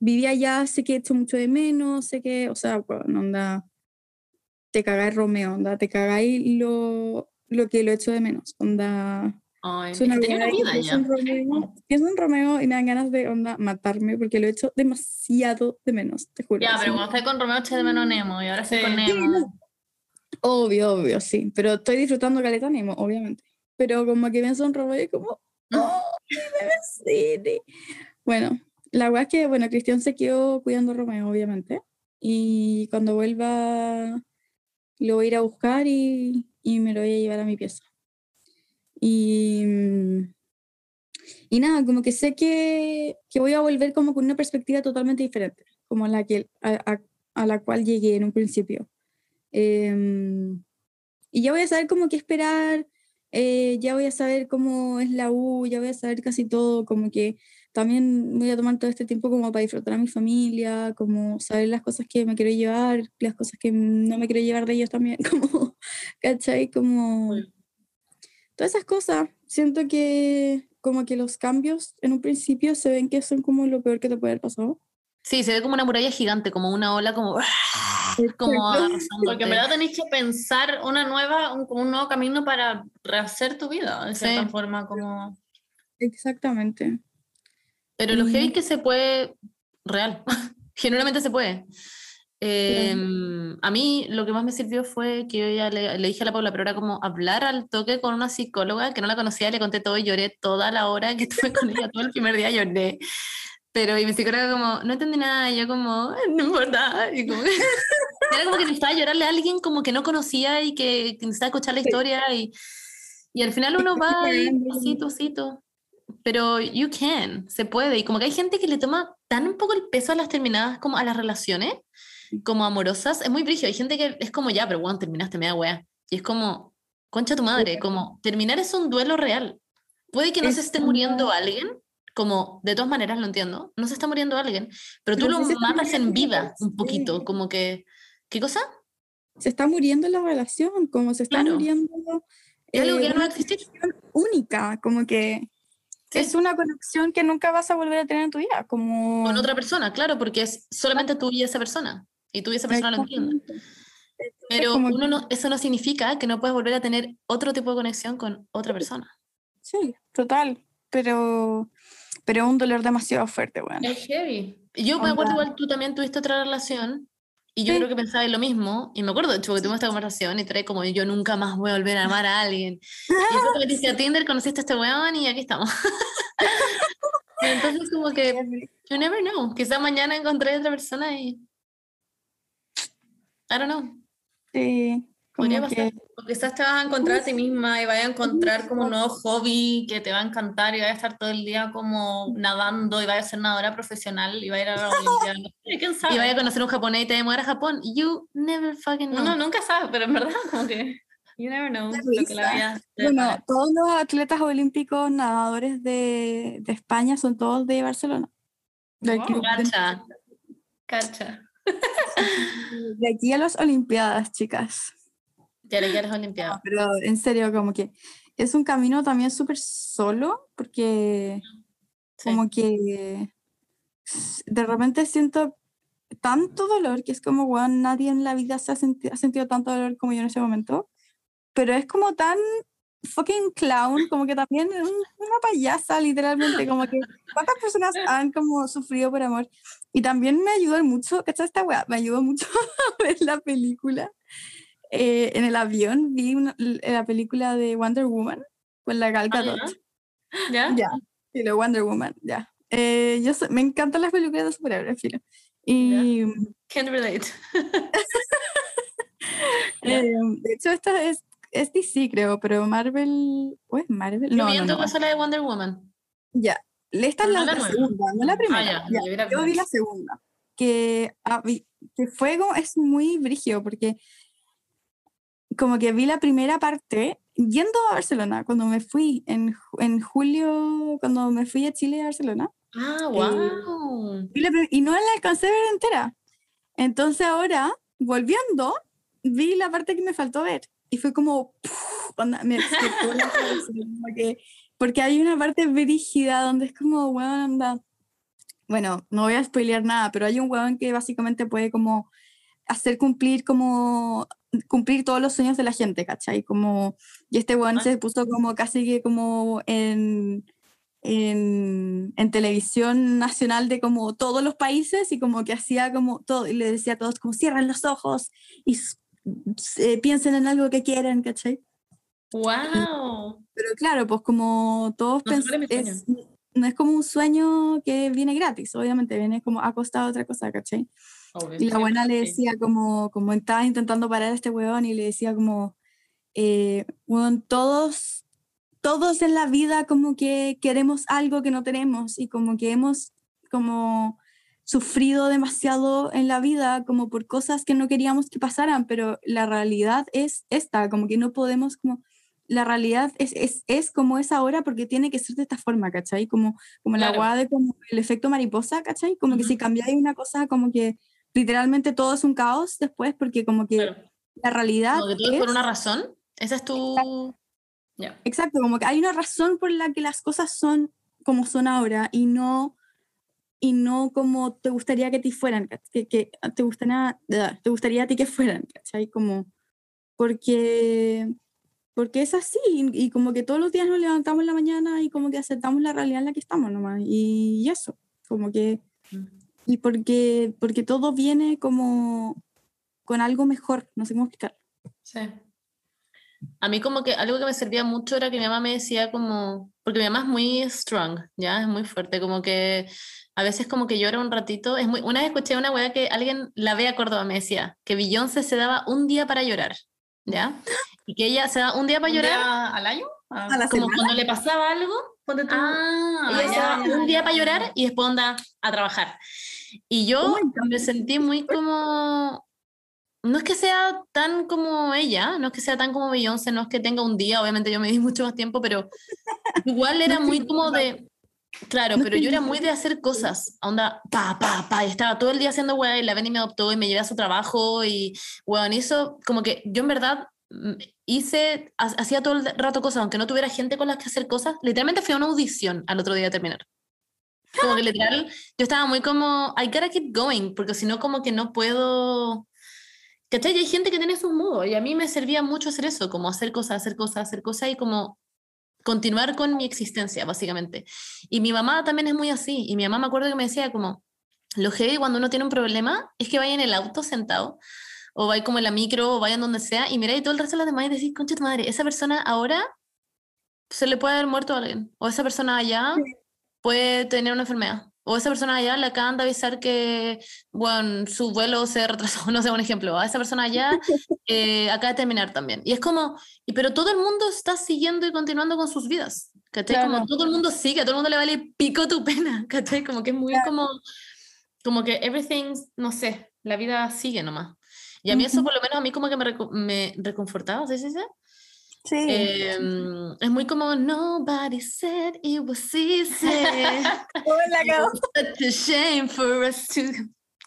vivía allá, sé que he hecho mucho de menos, sé que, o sea, bueno, onda, te cagáis Romeo, onda, te cagáis lo, lo que lo echo de menos, onda. Ay, es una vida pienso, en Romeo, pienso en Romeo y me dan ganas de onda matarme porque lo he hecho demasiado de menos, te juro. Ya, pero cuando estás con Romeo eché de menos Nemo y ahora estoy con Nemo. Obvio, obvio, sí, pero estoy disfrutando Caleta Nemo, obviamente. Pero como que pienso en Romeo y como, oh, me Bueno, la verdad es que, bueno, Cristian se quedó cuidando a Romeo, obviamente. Y cuando vuelva lo voy a ir a buscar y, y me lo voy a llevar a mi pieza. Y, y nada, como que sé que, que, voy a volver como con una perspectiva totalmente diferente, como la, que, a, a, la cual llegué en un principio. Em, y ya voy a saber cómo qué esperar, eh, ya voy a saber cómo es la U, ya voy a saber casi todo, como que también voy a tomar todo este tiempo como para disfrutar a mi familia, como saber las cosas que me quiero llevar, las cosas que no me quiero llevar de ellos también, como, ¿cachai? Como todas esas cosas. Siento que como que los cambios en un principio se ven que son como lo peor que te puede haber pasado. Sí, se ve como una muralla gigante, como una ola, como. como Porque en verdad tenéis que pensar una nueva, un, un nuevo camino para rehacer tu vida, de cierta forma, como. Exactamente. Pero lo que es que se puede, real, generalmente se puede. Em, a mí lo que más me sirvió fue que yo ya le, dije a la Paula, pero era como hablar al toque con una psicóloga que no la conocía, le conté todo y lloré toda la hora que estuve con ella, todo el primer día lloré. Pero y mi psicóloga como, no entendí nada, y yo como, no importa. Y como, era como que necesitaba llorarle a alguien como que no conocía y que, que necesitaba escuchar la historia y, y al final uno va ahí, pasito, pasito pero you can, se puede. Y como que hay gente que le toma tan un poco el peso a las terminadas como a las relaciones, como amorosas, es muy brillo. Hay gente que es como, ya, pero bueno, terminaste, me da wea. Y es como, concha tu madre, como terminar es un duelo real. Puede que no se esté muriendo alguien, como de todas maneras lo entiendo, no se está muriendo alguien, pero tú lo matas en vida un poquito, como que, ¿qué cosa? Se está muriendo la relación, como se está muriendo... Es algo que no va a existir. Única, como que es una conexión que nunca vas a volver a tener en tu vida. Como... Con otra persona, claro, porque es solamente tú y esa persona. Y tú y esa persona lo entienden. Pero uno no, eso no significa que no puedas volver a tener otro tipo de conexión con otra persona. Sí, total. Pero, pero un dolor demasiado fuerte, bueno. Es heavy. Yo me acuerdo igual tú también tuviste otra relación y yo creo que pensaba en lo mismo, y me acuerdo, de hecho, que tuvimos esta conversación y trae como yo nunca más voy a volver a amar a alguien. Y yo me dice a Tinder, conociste a este weón y aquí estamos. Entonces como que, you never know, quizá mañana encontré a otra persona y... I don't know. Sí, Podría pasar. quizás te vas a encontrar a ti misma y vas a encontrar como un nuevo hobby que te va a encantar y vas a estar todo el día como nadando y vas a ser nadadora profesional y vas a ir a la Olimpiada. ¿Quién sabe? Y vas a conocer un japonés y te vas a a Japón. You never fucking know. No, no, nunca sabes, pero en verdad como que... You never know. Lo que la vida bueno, todos los atletas olímpicos nadadores de, de España son todos de Barcelona. Del Cacha. Cacha. De aquí a las Olimpiadas, chicas. Ya a las Olimpiadas. pero en serio, como que es un camino también súper solo, porque como que de repente siento tanto dolor que es como, bueno, nadie en la vida se ha, ha sentido tanto dolor como yo en ese momento pero es como tan fucking clown, como que también una payasa, literalmente, como que cuántas personas han como sufrido por amor. Y también me ayudó mucho, ¿cachai esta weá? Me ayudó mucho a ver la película. Eh, en el avión vi la película de Wonder Woman con la Gal ah, Gadot. ¿Ya? Ya, y lo Wonder Woman, ya. Eh, yo me encantan las películas de superhéroes, filo. Y... Can't relate. eh, de hecho, esta es es DC, creo, pero Marvel. ¿O es Marvel? No, no, no, la de Wonder Woman. Ya. Esta es la, segunda, no la primera. Ah, ya, yo vi la segunda. Que, ah, que Fuego es muy brígido porque como que vi la primera parte yendo a Barcelona cuando me fui en, en julio, cuando me fui a Chile a Barcelona. Ah, wow. Eh, y no la alcancé a ver entera. Entonces ahora, volviendo, vi la parte que me faltó ver y fue como, me explotó la porque hay una parte brígida donde es como, weón, anda. Bueno, no voy a spoilear nada, pero hay un weón que básicamente puede como hacer cumplir como cumplir todos los sueños de la gente, ¿cachai? Como, y este weón se puso como casi que como en, en, en, televisión nacional de como todos los países y como que hacía como todo, y le decía a todos como cierran los ojos y eh, piensen en algo que quieran, ¿cachai? ¡Wow! Pero claro, pues como todos no, es, no es como un sueño que viene gratis, obviamente, viene como a costado otra cosa, ¿cachai? Y la buena le decía como, como estaba intentando parar a este weón y le decía como, eh, todos, todos en la vida como que queremos algo que no tenemos y como que hemos como sufrido demasiado en la vida como por cosas que no queríamos que pasaran, pero la realidad es esta, como que no podemos como la realidad es, es, es, como es ahora porque tiene que ser de esta forma, ¿cachai? Como, como la guada de como el efecto mariposa, ¿cachai? Como que si cambiáis una cosa, como que literalmente todo es un caos después porque como que la realidad... Como que todo es por una razón, esa es tu... Exacto. Exacto, como que hay una razón por la que las cosas son como son ahora y no y no como te gustaría que te fueran, que, que te, gustaría, te gustaría a ti que fueran, ¿cachai? Como, porque, porque es así, y, como que todos los días nos levantamos en la mañana y como que aceptamos la realidad en la que estamos nomás, y, eso, como que, y porque, porque todo viene como con algo mejor, no sé cómo explicar. Sí. A mí como que algo que me servía mucho era que mi mamá me decía como, porque mi mamá es muy strong, ya, es muy fuerte, como que a veces como que llora un ratito. Es muy, una vez escuché una weá que alguien, la ve a Córdoba, me decía que Beyoncé se daba un día para llorar, ¿ya? Y que ella se da un día para llorar. ¿Al año? ¿A la como cuando le pasaba algo, cuando ah, ella se daba un día para llorar y después anda a trabajar. Y yo me sentí muy como... No es que sea tan como ella, no es que sea tan como Beyoncé, no es que tenga un día, obviamente yo me di mucho más tiempo, pero igual era muy como de Claro, pero yo era muy de hacer cosas, onda, pa, pa, pa, y estaba todo el día haciendo weá y la Benny me adoptó y me llevé a su trabajo y weón, eso como que yo en verdad mm, hice, hacía todo el rato cosas, aunque no tuviera gente con las que hacer cosas, literalmente fui a una audición al otro día de terminar. Como que literal, yo estaba muy como, I gotta keep going, porque si no como que no puedo... ¿Cachai? Y hay gente que tiene sus modos y a mí me servía mucho hacer eso, como hacer cosas, hacer cosas, hacer cosas y como continuar con mi existencia, básicamente. Y mi mamá también es muy así. Y mi mamá me acuerdo que me decía como, lo heavy cuando uno tiene un problema es que vaya en el auto sentado, o vaya como en la micro, o vaya en donde sea, y mira y todo el resto de las demás y decir, concha tu madre, esa persona ahora se le puede haber muerto a alguien, o esa persona allá puede tener una enfermedad, o esa persona allá le acaban de avisar que, bueno, su vuelo se retrasó, no sé, un ejemplo, a esa persona allá eh, acaba de terminar también. Y es como, y, pero todo el mundo está siguiendo y continuando con sus vidas, ¿cachai? Como todo el mundo sigue, a todo el mundo le vale pico tu pena, ¿cachai? Como que es muy como, como que everything, no sé, la vida sigue nomás. Y a mí eso por lo menos a mí como que me, me reconfortaba, ¿sí, sí, sí? Sí. Em, es muy como Nobody said it was easy. Hola, It's such a shame for us to.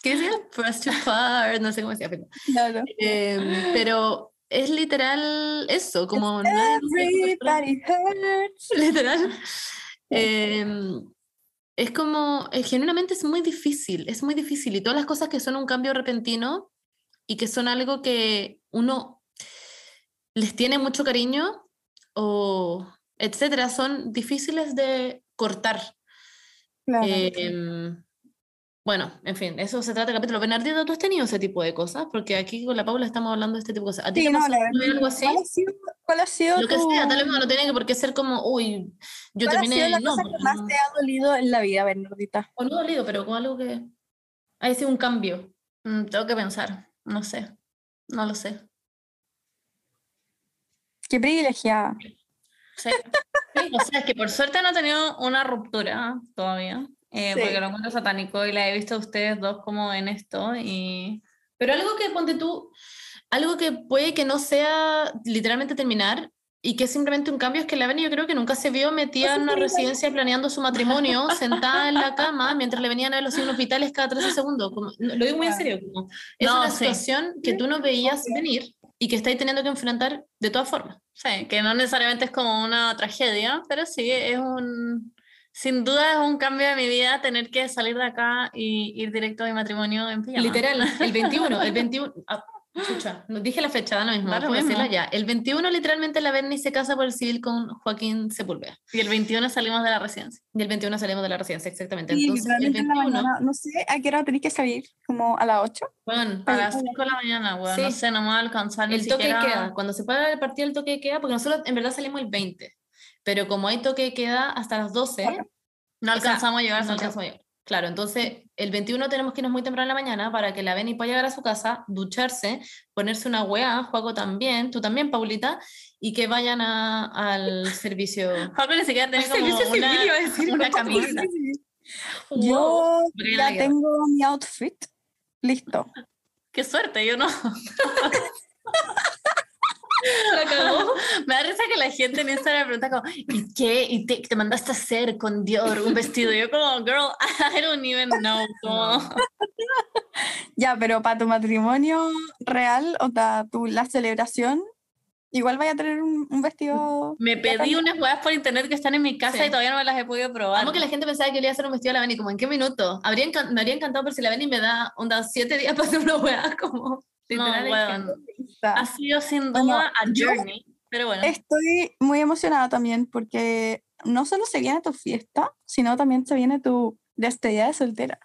¿Qué decía? For us to part. No sé cómo llama. Claro. Em, pero es literal eso, como. Everybody hurts. Literal. Em, es como, eh, genuinamente es muy difícil, es muy difícil. Y todas las cosas que son un cambio repentino y que son algo que uno les tiene mucho cariño o etcétera, son difíciles de cortar. Em, bueno, en fin, eso se trata del capítulo. Bernardita, ¿tú has tenido ese tipo de cosas? Porque aquí con la Paula estamos hablando de este tipo de cosas. ¿A ti sí, te no, pasó algo así? ¿Cuál ha sido, Lo que sea, tal vez no tiene que por qué ser como, uy, yo ¿Cuál terminé... ha sido la no, cosa que más te ha dolido en la vida, Bernardita? O no dolido, pero con algo que... Ha sido un cambio. Mm, tengo que pensar, no sé, no lo sé. Qué privilegiada. Sí. o sea, es que por suerte no he tenido una ruptura todavía, eh, porque lo encuentro satánico y la he visto a ustedes dos como en esto. Y... Pero algo que ponte tú, algo que puede que no sea literalmente terminar y que es simplemente un cambio es que la Beni yo creo que nunca se vio metida en una residencia planeando su matrimonio, sentada en la cama mientras le venían a ver los signos vitales cada 13 segundos. Como, lo digo muy en serio. Como, es No, una sí. situación que tú no veías venir y que estáis teniendo que enfrentar de todas formas. Sí, que no necesariamente es como una tragedia, pero sí es un... Sin duda es un cambio de mi vida tener que salir de acá y ir directo a mi matrimonio en pijama. Literal, el 21, el 21... Chucha, no dije la fecha, da lo mismo, lo puedo decirla ya. El 21 literalmente la Berni se casa por el civil con Joaquín Sepúlveda. Y el 21 salimos de la residencia. Y el 21 salimos de la residencia, exactamente. Sí, Entonces, el literalmente en la 21, mañana, no sé a qué hora tenéis que salir, como a las 8. bueno, a las 5 de la mañana, bueno, Sí. no sé, no me va a alcanzar ni El toque siquiera... queda, cuando se paga el partido el toque queda, porque nosotros en verdad salimos el 20, pero como hay toque queda hasta las 12, Claro. No O sea, alcanzamos a llegar no alcanzamos a llegar. Claro, entonces el 21 tenemos que irnos muy temprano en la mañana para que la Beni pueda llegar a su casa, ducharse, ponerse una weá, Juaco también, tú también, Paulita, y que vayan a- al servicio. Pablo ni siquiera como servicio una, civil, iba a decir, una camisa. Yo ya la- tengo mi outfit listo. Qué suerte, yo no. La cagó. Me da risa que la gente en Instagram pregunta como, ¿y qué? ¿Y te, te mandaste a hacer con Dior un vestido? Y yo como, girl, I don't even know. Como, Ya, pero para tu matrimonio real, o sea, tu, la celebración, igual vaya a tener un, un vestido. Me pedí unas huevas por internet que están en mi casa Sí. y todavía no me las he podido probar. Amo que la gente pensaba que yo le iba a hacer un vestido a la Beni, como en qué minuto. Habría me habría encantado por si la Beni me da onda siete días para hacer una weá, como literal, weón. que- Ha sido sin Bueno, duda a yo- journey. Pero bueno. Estoy muy emocionada también porque no solo se viene tu fiesta, sino también se viene tu despedida de soltera.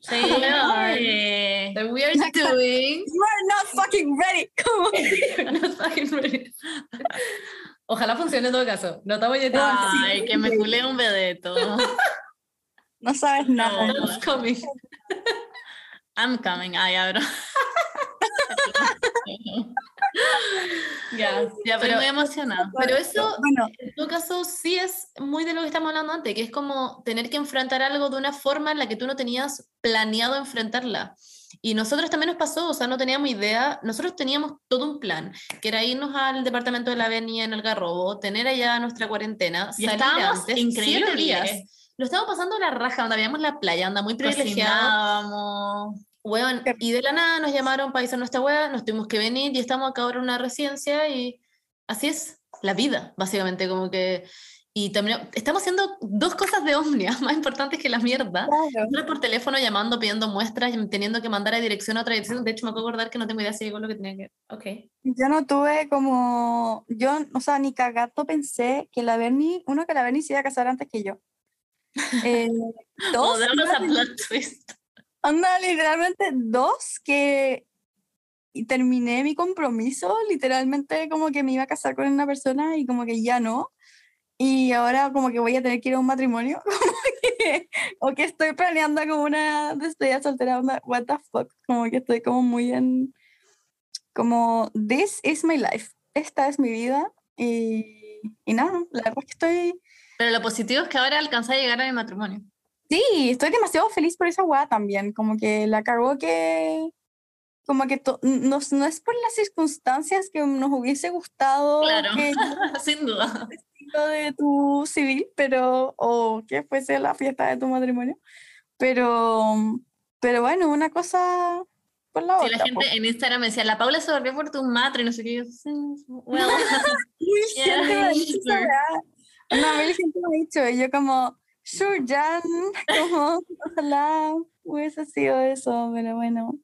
Sí, oye. That we are doing. You are not fucking ready. Como- Not fucking ready. Ojalá funcione en todo caso. No estamos yendo. Ay, que me culé un vedeto. No sabes nada. No. That's coming. I'm coming. Ay, abro. Ya, Ya, pero muy emocionada. pero eso Bueno, en todo caso sí es muy de lo que estamos hablando antes, que es como tener que enfrentar algo de una forma en la que tú no tenías planeado enfrentarla. Y nosotros también nos pasó, o sea, no teníamos idea, nosotros teníamos todo un plan, que era irnos al departamento de la avenida en Algarrobo, tener allá nuestra cuarentena, Y salir estábamos antes, siete increíbles. días. Lo estábamos pasando la raja, donde veíamos la playa, anda muy privilegiado. Weón, y de la nada nos llamaron para irse a nuestra weá, nos tuvimos que venir y estamos acá ahora en una residencia y así es la vida, básicamente, como que... Y también estamos haciendo dos cosas de Omnia más importantes que la mierda. claro. Una por teléfono llamando, pidiendo muestras, teniendo que mandar a dirección a otra dirección. De hecho, me acabo de acordar que no tengo idea si llegó lo que tenía que... Ok. Yo no tuve como, yo, o sea, ni cagato pensé que la Bernie, uno que la Bernie se iba a casar antes que yo. Eh, dos, a plot twist. Anda, literalmente dos que y terminé mi compromiso, literalmente como que me iba a casar con una persona y como que ya no. y ahora como que voy a tener que ir a un matrimonio o que estoy planeando como una despedida soltera, what the fuck, como que estoy como muy en, como, this is my life, esta es mi vida y, y nada, la verdad es que estoy... Pero lo positivo es que ahora alcanza a llegar a mi matrimonio. Sí, estoy demasiado feliz por esa weá también, como que la cargó que como que no, no, es por las circunstancias que nos hubiese gustado. Claro, sin duda. De tu civil, pero, o que fuese la fiesta de tu matrimonio. Pero, pero bueno, una cosa por la otra. la gente en Instagram me decía, la Paula se volvió por tu madre, no sé qué. Yo, well, yeah, Una vez gente me ha dicho, y yo como, sure, Jan, como, ojalá hubiese sido eso, pero bueno.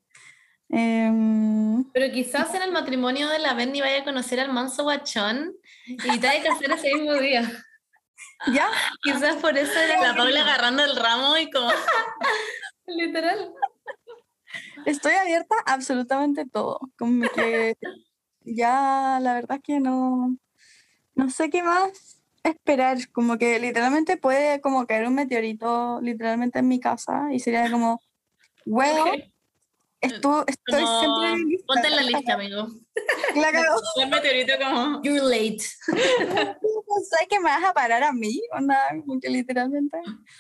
Em, Pero quizás en el matrimonio de la Bendy vaya a conocer al manso guachón y te hay que hacer ese mismo día. ¿Ya? Quizás por eso era la Paula agarrando el ramo y como... Literal. Estoy abierta a absolutamente todo. Como que ya la verdad es que no, no sé qué más esperar. Como que literalmente puede como caer un meteorito literalmente en mi casa y sería como, bueno, Estuvo, estoy siempre en lista. Ponte en la lista, amigo. Claro. Un meteorito como, you're late. ¿Sabes que me vas a parar a mí? Onda, que literalmente.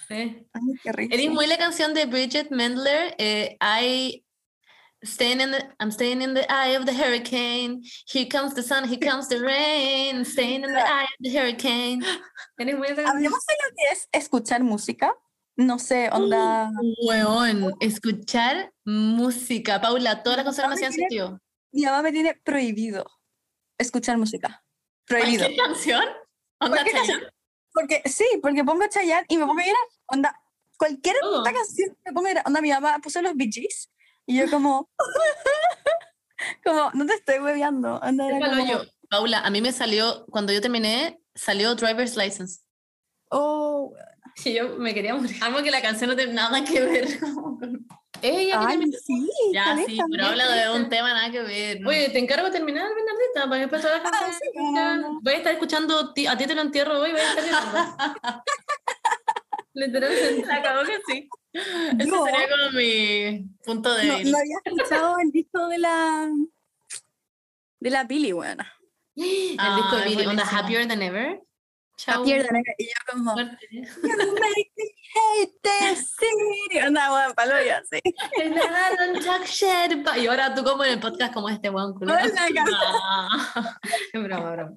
Sí. Ay, qué rico. Eres muy la canción de Bridget Mendler, eh, I Staying in the, I'm staying in the eye of the hurricane. Here comes the sun, here comes the rain. Staying in the eye of the hurricane. Hablemos de lo que es escuchar música no sé, onda. Weón, escuchar música. Paula, todas las cosas me hacían sentido. Mi mamá me tiene prohibido escuchar música. Prohibido. ¿Qué canción? ¿Onda Chayanne? Porque, sí, porque pongo Chayanne y me pongo a llorar. Onda, cualquier canción me pongo a llorar. Onda, mi mamá puso los Bee y yo como. como, no te estoy hueveando. Onda, Paula, a mí me salió, cuando yo terminé, salió Driver's License. Oh, y yo me quería morir. Amo que la canción no tiene nada que ver con... Ella que sí, Ya, sí, pero habla de un tema nada que ver. Oye, te encargo de terminar, Bernardita, para que después todas las canciones Voy a estar escuchando, a ti te lo entierro hoy, voy a estar Literalmente. Acabo que sí. Ese sería como mi punto de No, no había escuchado el disco de la... De la Billy, buena. el disco de Billy, onda Happier Than Ever. Chao. Y yo como, you make me hate this city. Anda, weón, palo ya, sí. Y ahora tú como en el podcast como este weón culo. Es broma, broma.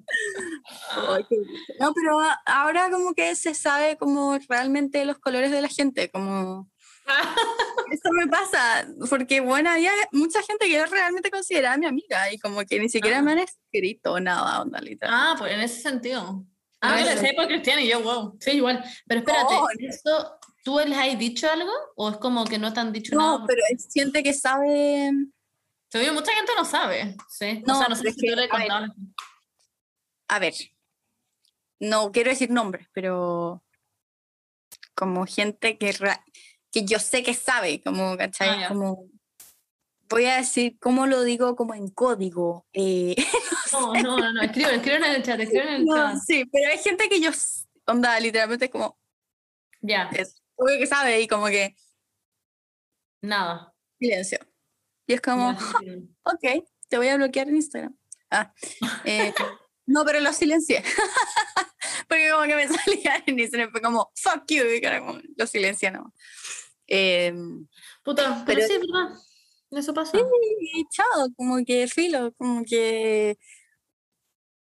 No, pero ahora como que se sabe como realmente los colores de la gente, como... Eso me pasa, porque bueno, había mucha gente que yo realmente consideraba mi amiga y como que ni siquiera me han escrito nada, onda, literal. Ah, pues en ese sentido. Ah, mira, sé por Cristian y yo, wow. Sí, igual. Pero espérate, ¿esto, ¿tú les has dicho algo? ¿O es como que no te han dicho nada? No, pero es siente que sabe. Seguro mucha gente no sabe. Sí. No, o sea, no sé si tú le a, ver, a ver. No quiero decir nombres, pero. Como gente que, que yo sé que sabe, como, ¿cachai? Ah, como voy a decir cómo lo digo como en código. Eh, no, no, no, no, escriban, escriban en el chat, escriban en el chat. Sí, pero hay gente que yo, onda, literalmente es como... Ya. Es obvio que sabe y como que... Nada. Silencio. Y es como, ok, te voy a bloquear en Instagram. Ah, eh, no, pero lo silencié. Porque como que me salía en Instagram, fue como, fuck you, y como, lo silencié no. Eh, Puta, pero, pero sí, verdad. Eso pasa. Sí, chao, como que filo, como que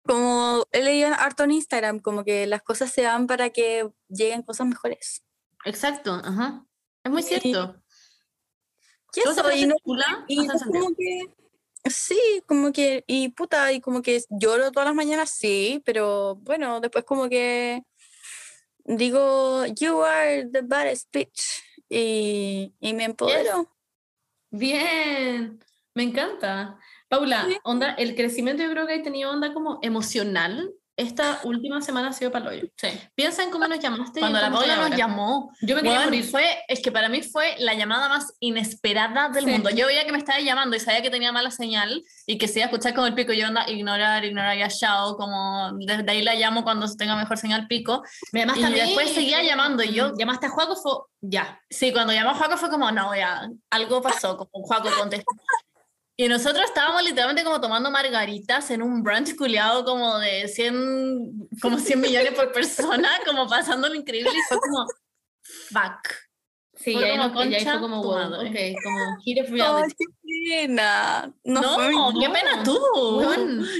como he leído harto en Instagram, como que las cosas se dan para que lleguen cosas mejores. Exacto, ajá. Es muy cierto. ¿Qué no, y como que, sí, como que, y puta, y como que lloro todas las mañanas, sí, pero bueno, después como que digo, you are the baddest bitch, y, y me empodero. Bien, me encanta. Paula, onda, el crecimiento yo creo que ha tenido onda como emocional esta última semana ha sido para hoyo. Sí. Piensa en cómo nos llamaste. Cuando la Paula nos llamó, yo me quería morir. Fue, es que para mí fue la llamada más inesperada del mundo. Yo veía que me estaba llamando y sabía que tenía mala señal y que se iba a escuchar con el pico. Yo anda, ignorar, ignorar, ya chao, como desde ahí la llamo cuando tenga mejor señal pico. Me llamaste y después seguía llamando y yo. ¿Llamaste a Juaco? Fue ya. Sí, cuando llamó a Juaco fue como, no, ya, algo pasó, como Juaco contestó. Y nosotros estábamos literalmente como tomando margaritas en un brunch culiado como de 100, como 100 millones por persona, como pasando lo increíble y fue como, fuck. Sí, fue ya, como, ya fue como, wow, ok, como heat of reality. qué pena. No, no qué pena tú.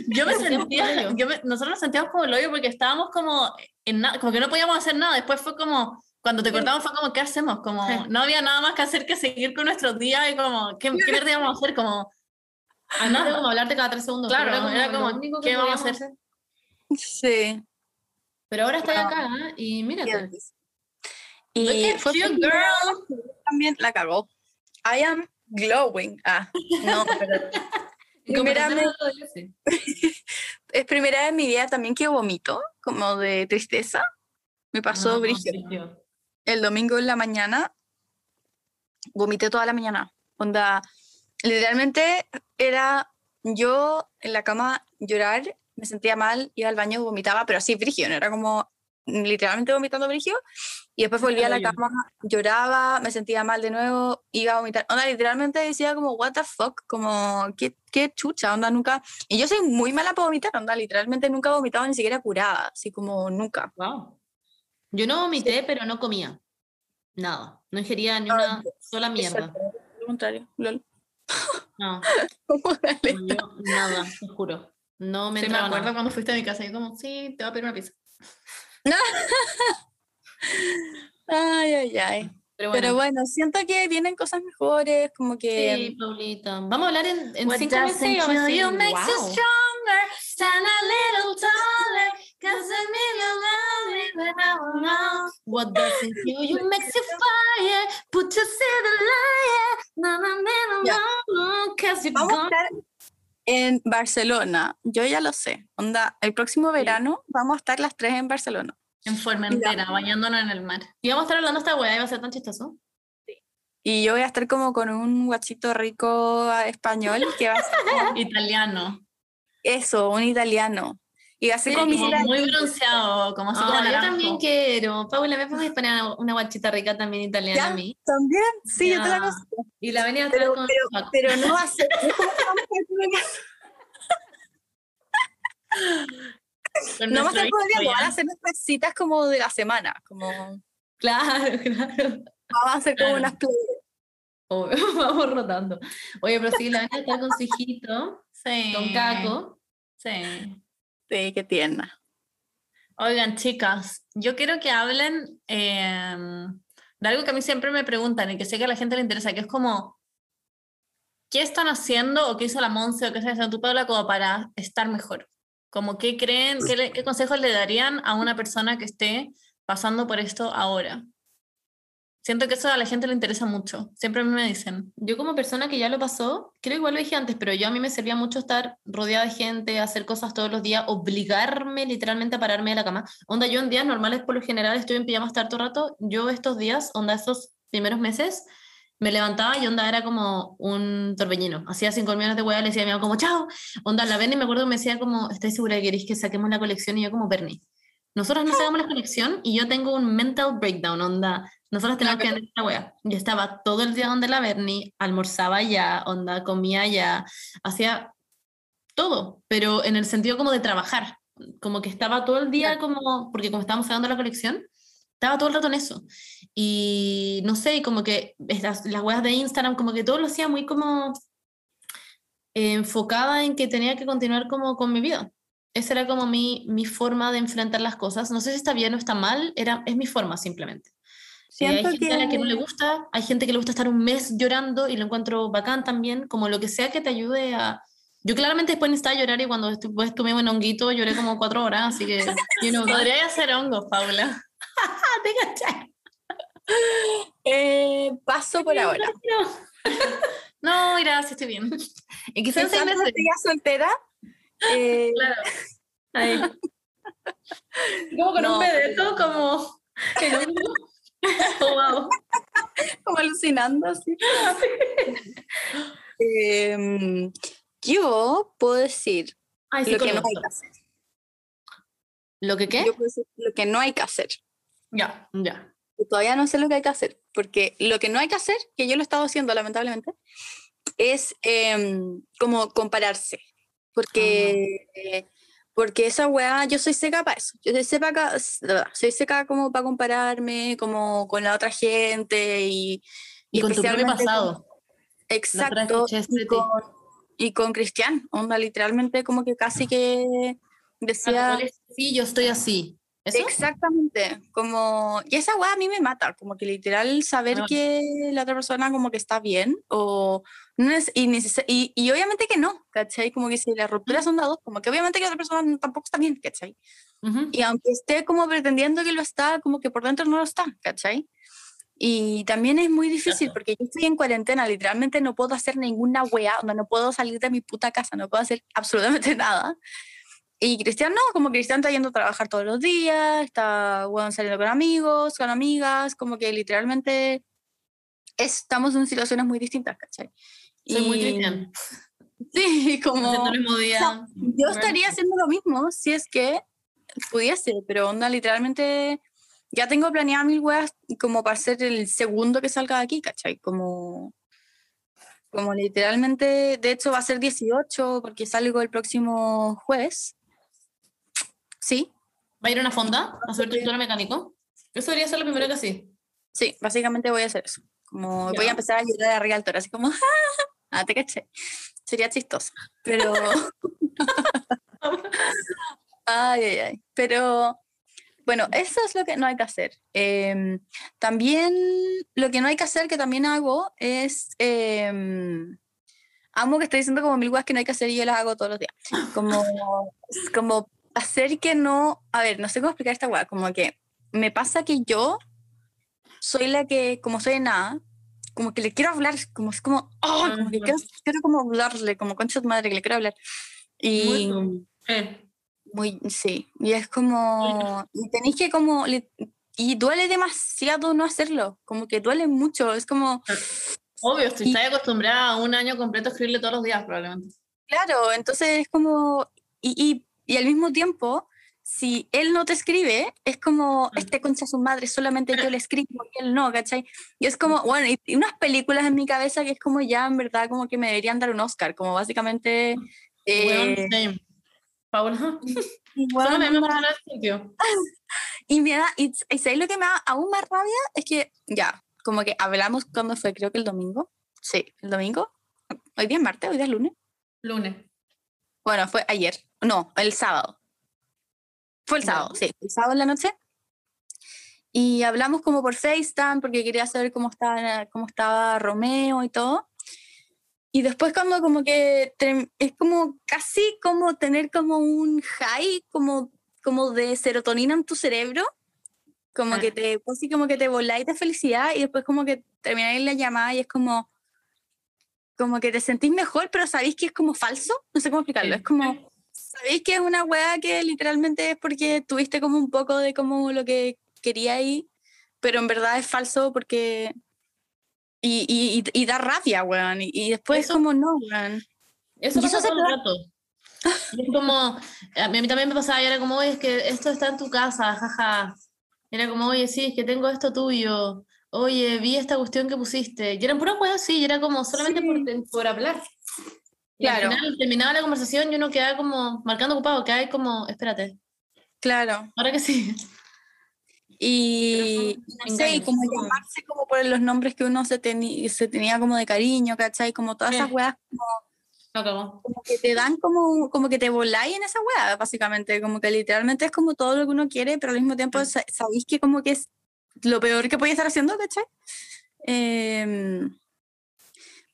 yo me sentía, yo nosotros nos sentíamos como el hoyo porque estábamos como en nada, como que no podíamos hacer nada. Después fue como, cuando te cortamos fue como, ¿qué hacemos? Como, no había nada más que hacer que seguir con nuestros días y como, ¿qué, qué íbamos a hacer? Como, Además de como hablarte cada tres segundos. Claro, era como, era como ¿qué vamos a hacer? Sí. Pero ahora estoy acá y mírate. Y fue girl. también la cagó. I am glowing. Ah, no, pero... primera es primera vez en mi vida también que vomito, como de tristeza. Me pasó no, El domingo en la mañana vomité toda la mañana. Onda, literalmente era yo en la cama llorar, me sentía mal, iba al baño, vomitaba, pero así frigio, no era como literalmente vomitando frigio, y después volvía a la cama, lloraba, me sentía mal de nuevo, iba a vomitar. Onda, literalmente decía como, what the fuck, como, qué, qué chucha, onda, nunca. Y yo soy muy mala para vomitar, onda, literalmente nunca he vomitado ni siquiera curada, así como nunca. Wow. Yo no vomité, pero no comía. Nada. No ingería ni una sola mierda. Lo contrario, lol. No. nada, te juro. No me, sí, me acuerdo cuando fuiste a mi casa y como, sí, te voy a pedir una pizza. ay, ay, ay. Pero bueno. siento que vienen cosas mejores, como que... Sí, Paulita. Vamos a hablar en, en cinco meses y vamos a decir, wow. stand a little taller, cause a million when I'm around. What doesn't kill you makes you fire, put you in the na na na na, cause you're estar en Barcelona, yo ya lo sé. Onda, el próximo verano vamos a estar las tres en Barcelona. En Formentera, bañándonos en el mar. Y vamos a estar hablando esta weá, iba a ser tan chistoso. Y yo voy a estar como con un guachito rico español que va a ser italiano. Eso, un italiano. Y así como muy bronceado, como así como Yo también quiero. Paula, ¿me puedes poner una guachita rica también italiana a mí? ¿También? Sí, yo te la consigo. Y la venía a pero, con pero, pero no hace... no más a podríamos van a hacer nuestras citas como de la semana, como... Claro, claro. Vamos a hacer como unas playas. vamos rotando. Oye, pero sí, la venía a estar con su hijito, sí. con Caco. Sí. Sí, qué tierna. Oigan, chicas, yo quiero que hablen em, de algo que a mí siempre me preguntan y que sé que a la gente le interesa, que es como, ¿qué están haciendo o qué hizo la Monse o qué está haciendo tu Paula como para estar mejor? Como, ¿qué creen, qué, qué consejos le darían a una persona que esté pasando por esto ahora? Siento que eso a la gente le interesa mucho. Siempre a mí me dicen. Yo como persona que ya lo pasó, creo igual lo dije antes, pero yo a mí me servía mucho estar rodeada de gente, hacer cosas todos los días, obligarme literalmente a pararme de la cama. Onda, yo en días normales por lo general estoy en pijama hasta todo rato. Yo estos días, onda, estos primeros meses, me levantaba y onda era como un torbellino. Hacía cinco millones de hueá, le decía a mi mamá como, chao. Onda, la Bernie me acuerdo me decía como, ¿estáis segura que queréis que saquemos la colección? Y yo como, Bernie, nosotros no sacamos la colección y yo tengo un mental breakdown, onda nosotros teníamos que vender esta wea. Yo estaba todo el día donde la Bernie, almorzaba ya, onda, comía ya, hacía todo, pero en el sentido como de trabajar. Como que estaba todo el día como, porque como estábamos sacando la colección, estaba todo el rato en eso. Y no sé, como que las, las weas de Instagram, como que todo lo hacía muy como enfocada en que tenía que continuar como con mi vida. Esa era como mi, mi forma de enfrentar las cosas. No sé si está bien o está mal, era, es mi forma simplemente hay gente a la que no le gusta, hay gente que le gusta estar un mes llorando y lo encuentro bacán también, como lo que sea que te ayude a... Yo claramente después necesitaba llorar y cuando estuve, estuve en honguito lloré como cuatro horas, así que... You know, Podría hacer hongos, Paula. te eh, paso por ahora. No, gracias, estoy bien. ¿Y quizás seis meses? soltera? Eh, claro. Ahí. como con un pedeto, como... oh, como alucinando así. Em, yo puedo decir lo que no hay que hacer. ¿Lo que qué? lo que no hay que hacer. Ya, ya. Todavía no sé lo que hay que hacer, porque lo que no hay que hacer, que yo lo he estado haciendo lamentablemente, es em, como compararse. Porque, ah. porque esa weá, yo soy seca para eso. Yo soy seca, soy seca como para compararme como con la otra gente y... Y, con tu propio pasado. exacto. Y con, Cristian, onda, literalmente como que casi que decía... Sí, yo estoy así. Exactamente, como, y esa weá a mí me mata, como que literal saber ah. que la otra persona como que está bien o no es, y, y, obviamente que no, ¿cachai? Como que si las rupturas son dados, como que obviamente que otra persona tampoco está bien, ¿cachai? Y aunque esté como pretendiendo que lo está, como que por dentro no lo está, ¿cachai? Y también es muy difícil porque yo estoy en cuarentena, literalmente no puedo hacer ninguna weá, no puedo salir de mi puta casa, no puedo hacer absolutamente nada. Y Cristian no, como Cristian está yendo a trabajar todos los días, está bueno, saliendo con amigos, con amigas, como que literalmente estamos en situaciones muy distintas, ¿cachai? Soy muy Cristian. Sí, como... yo estaría haciendo lo mismo si es que pudiese, pero onda, literalmente ya tengo planeado mil weas como para ser el segundo que salga de aquí, ¿cachai? Como, como literalmente, de hecho va a ser 18 porque salgo el próximo jueves. Sí. ¿Va a ir a una fonda a hacer tutor mecánico? Eso debería ser lo primero que sí. Sí, básicamente voy a hacer eso. Como voy a empezar a ayudar a Realtor, así como, ah, te caché. Sería chistoso, pero... ay, ay, ay. Pero, bueno, eso es lo que no hay que hacer. Em, también lo que no hay que hacer, que también hago, es... Em, amo que estoy diciendo como mil guas que no hay que hacer y yo las hago todos los días. Como, como hacer que no, a ver, no sé cómo explicar esta weá, como que me pasa que yo soy la que, como soy de nada, como que le quiero hablar, como es como, oh, como que quiero, quiero, como hablarle, como concha de madre que le quiero hablar. Y muy, sí, y es como, y tenéis que como, y duele demasiado no hacerlo, como que duele mucho, es como... Obvio, estoy acostumbrada a un año completo a escribirle todos los días probablemente. Claro, entonces es como, y, y y al mismo tiempo, si él no te escribe, es como, este concha su madre, solamente yo le escribo y él no, ¿cachai? Y es como, bueno, y, unas películas en mi cabeza que es como ya, en verdad, como que me deberían dar un Oscar, como básicamente... Eh, Paula. Solo me y me da, y, y lo que me da aún más rabia? Es que, ya, como que hablamos cuando fue, creo que el domingo. Sí, el domingo. Hoy día es martes, hoy día es lunes. Lunes. Bueno, fue ayer. No, el sábado. Fue el sábado, sí, el sábado en la noche. Y hablamos como por FaceTime porque quería saber cómo estaba, cómo estaba Romeo y todo. Y después cuando como que es como casi como tener como un high como, como de serotonina en tu cerebro, como que ah. te, así como que te voláis de felicidad y después como que termináis la llamada y es como, como que te sentís mejor, pero sabéis que es como falso, no sé cómo explicarlo, es como, sabéis que es una weá que literalmente es porque tuviste como un poco de como lo que quería ahí, pero en verdad es falso porque... Y, y, y, da rabia, weón, y, después es como no, weón. Eso pasa todo el rato. es como, a mí, también me pasaba y era como, oye, es que esto está en tu casa, jaja. Era como, oye, sí, es que tengo esto tuyo oye, vi esta cuestión que pusiste. Y eran puras cosas así, y era como solamente por, por, hablar. Y claro. al final terminaba la conversación y uno quedaba como marcando ocupado, que hay como, espérate. Claro. Ahora que sí. Y no sé, y como llamarse como por los nombres que uno se, se tenía como de cariño, ¿cachai? Como todas esas weas como, como que te dan como, como que te voláis en esa wea, básicamente. Como que literalmente es como todo lo que uno quiere, pero al mismo tiempo sabéis que como que es lo peor que podía estar haciendo, ¿cachai? Em,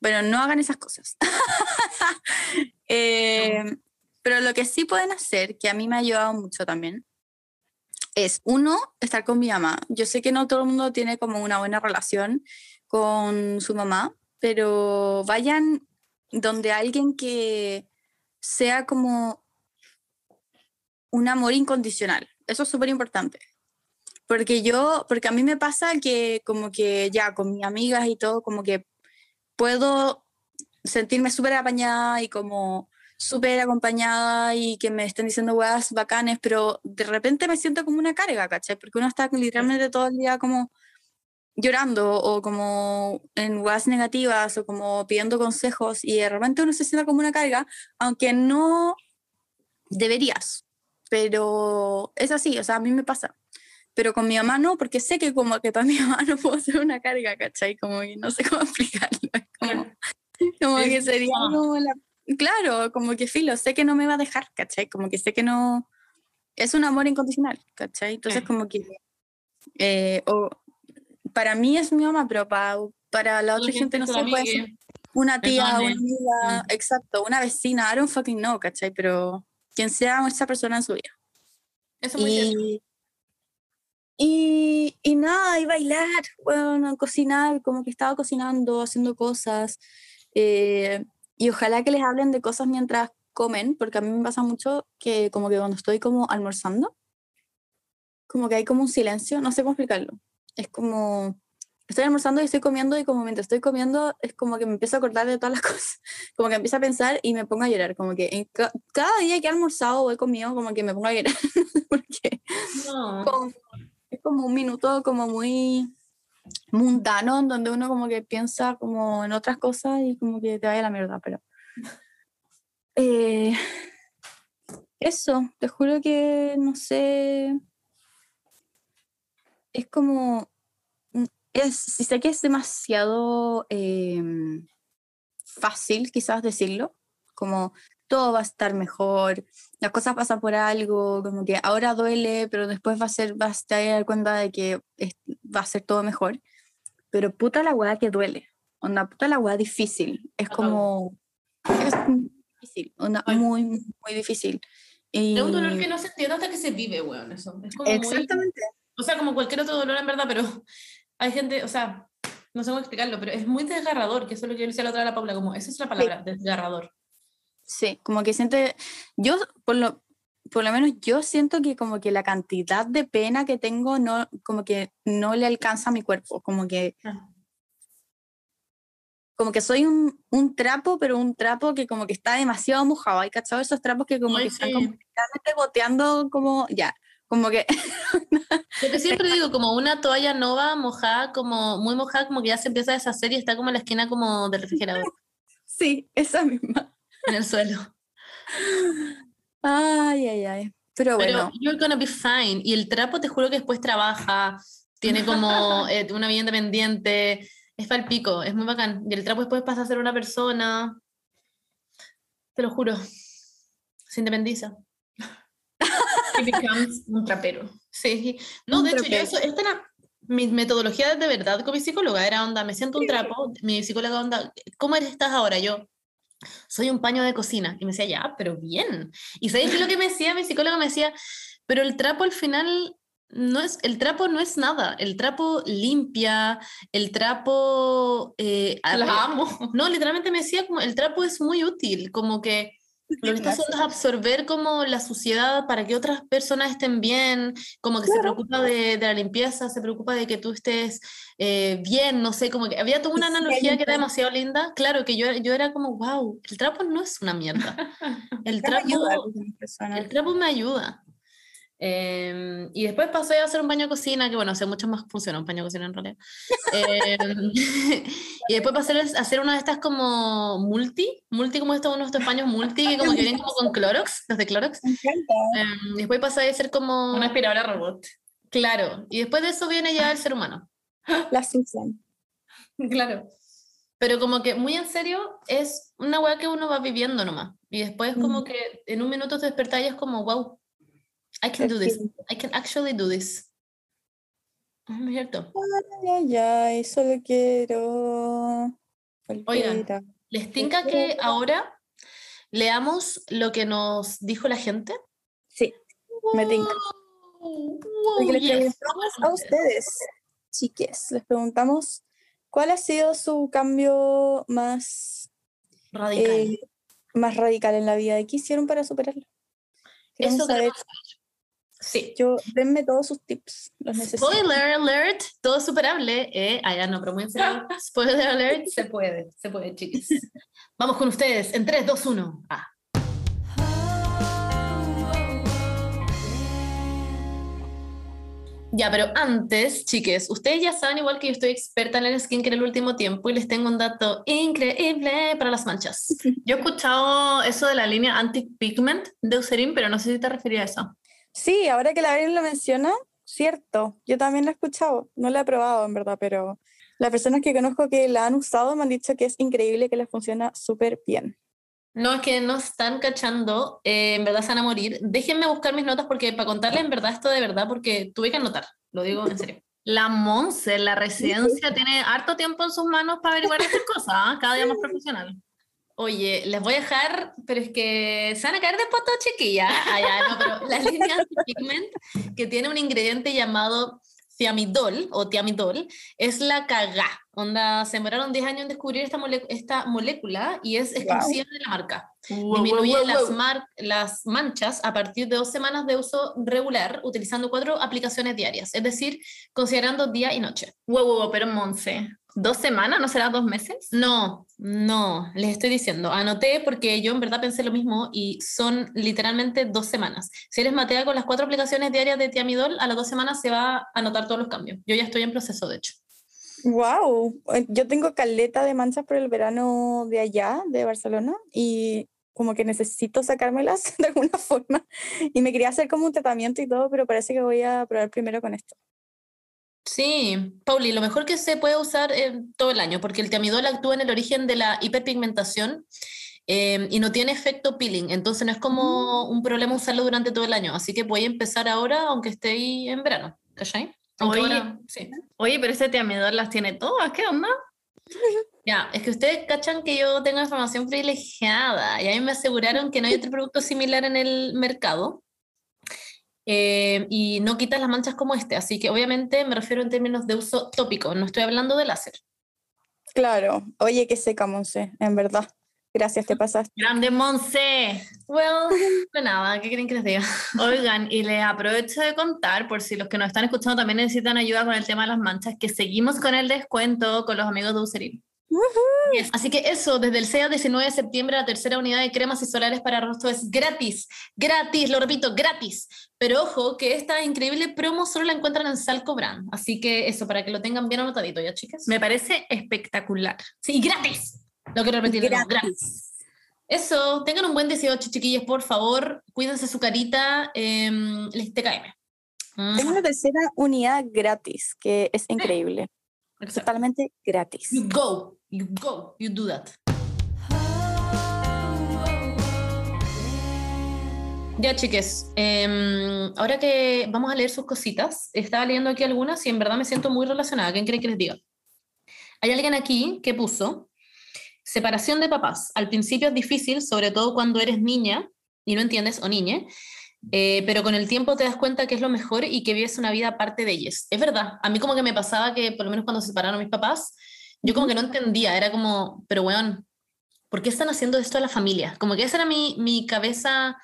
bueno, no hagan esas cosas. Em, pero lo que sí pueden hacer, que a mí me ha ayudado mucho también, es uno, estar con mi mamá. Yo sé que no todo el mundo tiene como una buena relación con su mamá, pero vayan donde alguien que sea como un amor incondicional. Eso es súper importante. Porque yo, porque a mí me pasa que como que ya con mis amigas y todo, como que puedo sentirme súper apañada y como súper acompañada y que me estén diciendo weas bacanes, pero de repente me siento como una carga, ¿cachai? Porque uno está literalmente todo el día como llorando o como en weas negativas o como pidiendo consejos y de repente uno se siente como una carga, aunque no deberías, pero es así, o sea, a mí me pasa. Pero con mi mamá no, porque sé que como que para mi mamá no puedo ser una carga, ¿cachai? Como que no sé cómo explicarlo. como, como que sería como la... Claro, como que filo, sé que no me va a dejar, ¿cachai? Como que sé que no... Es un amor incondicional, ¿cachai? Entonces como que... Eh, o, para mí es mi mamá, pero para, para la otra gente no sé, puede ser una tía, una amiga, mm. exacto, una vecina, I don't fucking know, ¿cachai? Pero quien sea esa persona en su vida. Eso muy y, y, y, nada, y bailar, bueno, cocinar, como que estaba cocinando, haciendo cosas. Eh, y ojalá que les hablen de cosas mientras comen, porque a mí me pasa mucho que como que cuando estoy como almorzando, como que hay como un silencio, no sé cómo explicarlo. Es como, estoy almorzando y estoy comiendo y como mientras estoy comiendo es como que me empiezo a acordar de todas las cosas, como que empiezo a pensar y me pongo a llorar, como que en cada día que he almorzado o he comido como que me pongo a llorar, porque es como un minuto como muy mundano en donde uno como que piensa como en otras cosas y como que te vaya la mierda, pero... Eh, eso, te juro que no sé, es como es, si sé que es demasiado em, fácil quizás decirlo, como todo va a estar mejor, las cosas pasan por algo, como que ahora duele, pero después va a ser, vas a dar cuenta de que va a ser todo mejor. Pero puta la weá que duele, onda, puta la weá difícil, es como, es difícil, onda, muy, muy difícil. Y... Es un dolor que no se entiende hasta que se vive, weón, eso. Es como Exactamente. o sea, como cualquier otro dolor en verdad, pero hay gente, o sea, no sé cómo explicarlo, pero es muy desgarrador, que eso es lo que yo decía la otra a la Paula, como esa es la palabra, desgarrador. Sí, como que siente, yo por lo, por lo menos yo siento que como que la cantidad de pena que tengo no, como que no le alcanza a mi cuerpo, como que... Ah. Como que soy un, un, trapo, pero un trapo que como que está demasiado mojado. ¿Hay cachado esos trapos que como que están completamente goteando como ya? Como que... Lo que siempre digo, como una toalla nova mojada, como muy mojada, como que ya se empieza a deshacer y está como en la esquina como del refrigerador. Sí, esa misma. En el suelo. Ay, ay, ay. Pero bueno. Pero you're gonna be fine. Y el trapo te juro que después trabaja, tiene como eh, una vida independiente, es para el pico, es muy bacán. Y el trapo después pasa a ser una persona. Te lo juro. Se independiza un trapero. Sí. No, de hecho, yo eso, esta era mi metodología de verdad con mi psicóloga. Era onda, me siento un trapo. Mi psicóloga onda, ¿cómo estás ahora? Yo, soy un paño de cocina. Y me decía, ya, pero bien. Y ¿sabes lo que me decía? Mi psicóloga me decía, pero el trapo al final no es, el trapo no es nada, el trapo limpia, el trapo... Eh, amo. No, literalmente me decía como, el trapo es muy útil, como que lo que está haciendo es absorber como la suciedad para que otras personas estén bien, como que se preocupa de, de, la limpieza, se preocupa de que tú estés eh, bien, no sé, como que había toda una analogía que era demasiado linda. Claro, que yo, yo era como, wow, el trapo no es una mierda. El trapo, el trapo me ayuda. Em, y después pasé a hacer un baño de cocina, que bueno, hace mucho más funciona un baño de cocina en realidad. Em, y después pasé a hacer una de estas como multi, multi como estos, unos de estos baños multi, que como que vienen como con Clorox, los de Clorox. Me em, después pasé a ser como... Una aspiradora robot. Claro, y después de eso viene ya el ser humano. La Susan. Claro. Pero como que muy en serio, es una weá que uno va viviendo nomás. Y después como que en un minuto te despertas y es como, wow, I can do this. I can actually do this. ¿Es cierto? Ay, ay, ay, solo quiero. Oigan, ¿les tinca que ahora leamos lo que nos dijo la gente? Sí, me tinca. les preguntamos a ustedes, chiques, les preguntamos cuál ha sido su cambio más radical, eh, más radical en la vida y qué hicieron para superarlo. Eso saber. Sí. Yo, denme todos sus tips. Los necesito. Spoiler alert, todo superable. Eh, ah, ya no, pero muy Spoiler alert, se puede, se puede, chicos. Vamos con ustedes en 3, 2, 1. Ah. Ya, pero antes, chiques, ustedes ya saben igual que yo estoy experta en el skincare el último tiempo y les tengo un dato increíble para las manchas. Yo he escuchado eso de la línea anti-pigment de Eucerin, pero no sé si te refería a eso. Sí, ahora que la Evelyn lo menciona, cierto, yo también lo he escuchado, no lo he probado en verdad, pero las personas que conozco que la han usado me han dicho que es increíble, que les funciona súper bien. No, es que no están cachando, eh, en verdad se van a morir. Déjenme buscar mis notas porque para contarles en verdad esto de verdad, porque tuve que anotar, lo digo en serio. La Monse, la residencia, tiene harto tiempo en sus manos para averiguar estas cosas, ¿ah? cada día más profesional. Oye, les voy a dejar, pero es que se van a caer de poto, chiquilla. Ah, no, pero la línea Pigment, que tiene un ingrediente llamado tiamidol o tiamidol, es la cagá. Onda, se demoraron 10 años en descubrir esta, esta molécula y es exclusiva de la marca. Disminuye las, las manchas a partir de dos semanas de uso regular, utilizando cuatro aplicaciones diarias, es decir, considerando día y noche. Wow, wow, pero Monse, ¿dos semanas? ¿No será dos meses? No, no, les estoy diciendo. Anoté porque yo en verdad pensé lo mismo y son literalmente dos semanas. Si eres matea con las cuatro aplicaciones diarias de Tiamidol, a las dos semanas se va a notar todos los cambios. Yo ya estoy en proceso, de hecho. Wow, eh, yo tengo caleta de manchas por el verano de allá, de Barcelona, y como que necesito sacármelas de alguna forma. Y me quería hacer como un tratamiento y todo, pero parece que voy a probar primero con esto. Sí, Pauli, lo mejor que se puede usar todo el año, porque el tiamidol actúa en el origen de la hiperpigmentación em, y no tiene efecto peeling, entonces no es como mm. un problema usarlo durante todo el año, así que voy a empezar ahora, aunque esté ahí en verano, ¿cachai? Oye, pero ese tiamidol las tiene todas, ¿qué onda? Ya, es que ustedes cachan que yo tengo información privilegiada y a mí me aseguraron que no hay otro producto similar en el mercado eh, y no quitas las manchas como este, así que obviamente me refiero en términos de uso tópico, no estoy hablando de láser. Claro, oye, que seca, Monse, en verdad. Gracias, te pasaste. Grande Monse. Well, de nada, ¿qué quieren que les diga? Oigan, y les aprovecho de contar, por si los que nos están escuchando también necesitan ayuda con el tema de las manchas, que seguimos con el descuento con los amigos de Userin. Así que eso, desde el SEA 19 de septiembre, la tercera unidad de cremas y solares para rostro es gratis. Gratis, lo repito, gratis. Pero ojo, que esta increíble promo solo la encuentran en Salco Brand. Así que eso, para que lo tengan bien anotadito, ¿ya, chicas? Me parece espectacular. Sí, gratis. Lo quiero repetir. Gratis. Eso, tengan un buen 18, chiquillos, por favor. Cuídense su carita. Eh, les TKM. Tengo una tercera unidad gratis, que es increíble. Totalmente gratis. You go, you go, you do that. Ya, chiques, em, ahora que vamos a leer sus cositas, estaba leyendo aquí algunas y en verdad me siento muy relacionada. ¿Quién cree que les diga? Hay alguien aquí que puso separación de papás. Al principio es difícil, sobre todo cuando eres niña y no entiendes o niña, eh, pero con el tiempo te das cuenta que es lo mejor y que vives una vida aparte de ellos. Es verdad, a mí como que me pasaba que por lo menos cuando se separaron mis papás, yo como que no entendía, era como, pero weón, ¿por qué están haciendo esto a la familia? Como que esa era mi, mi cabeza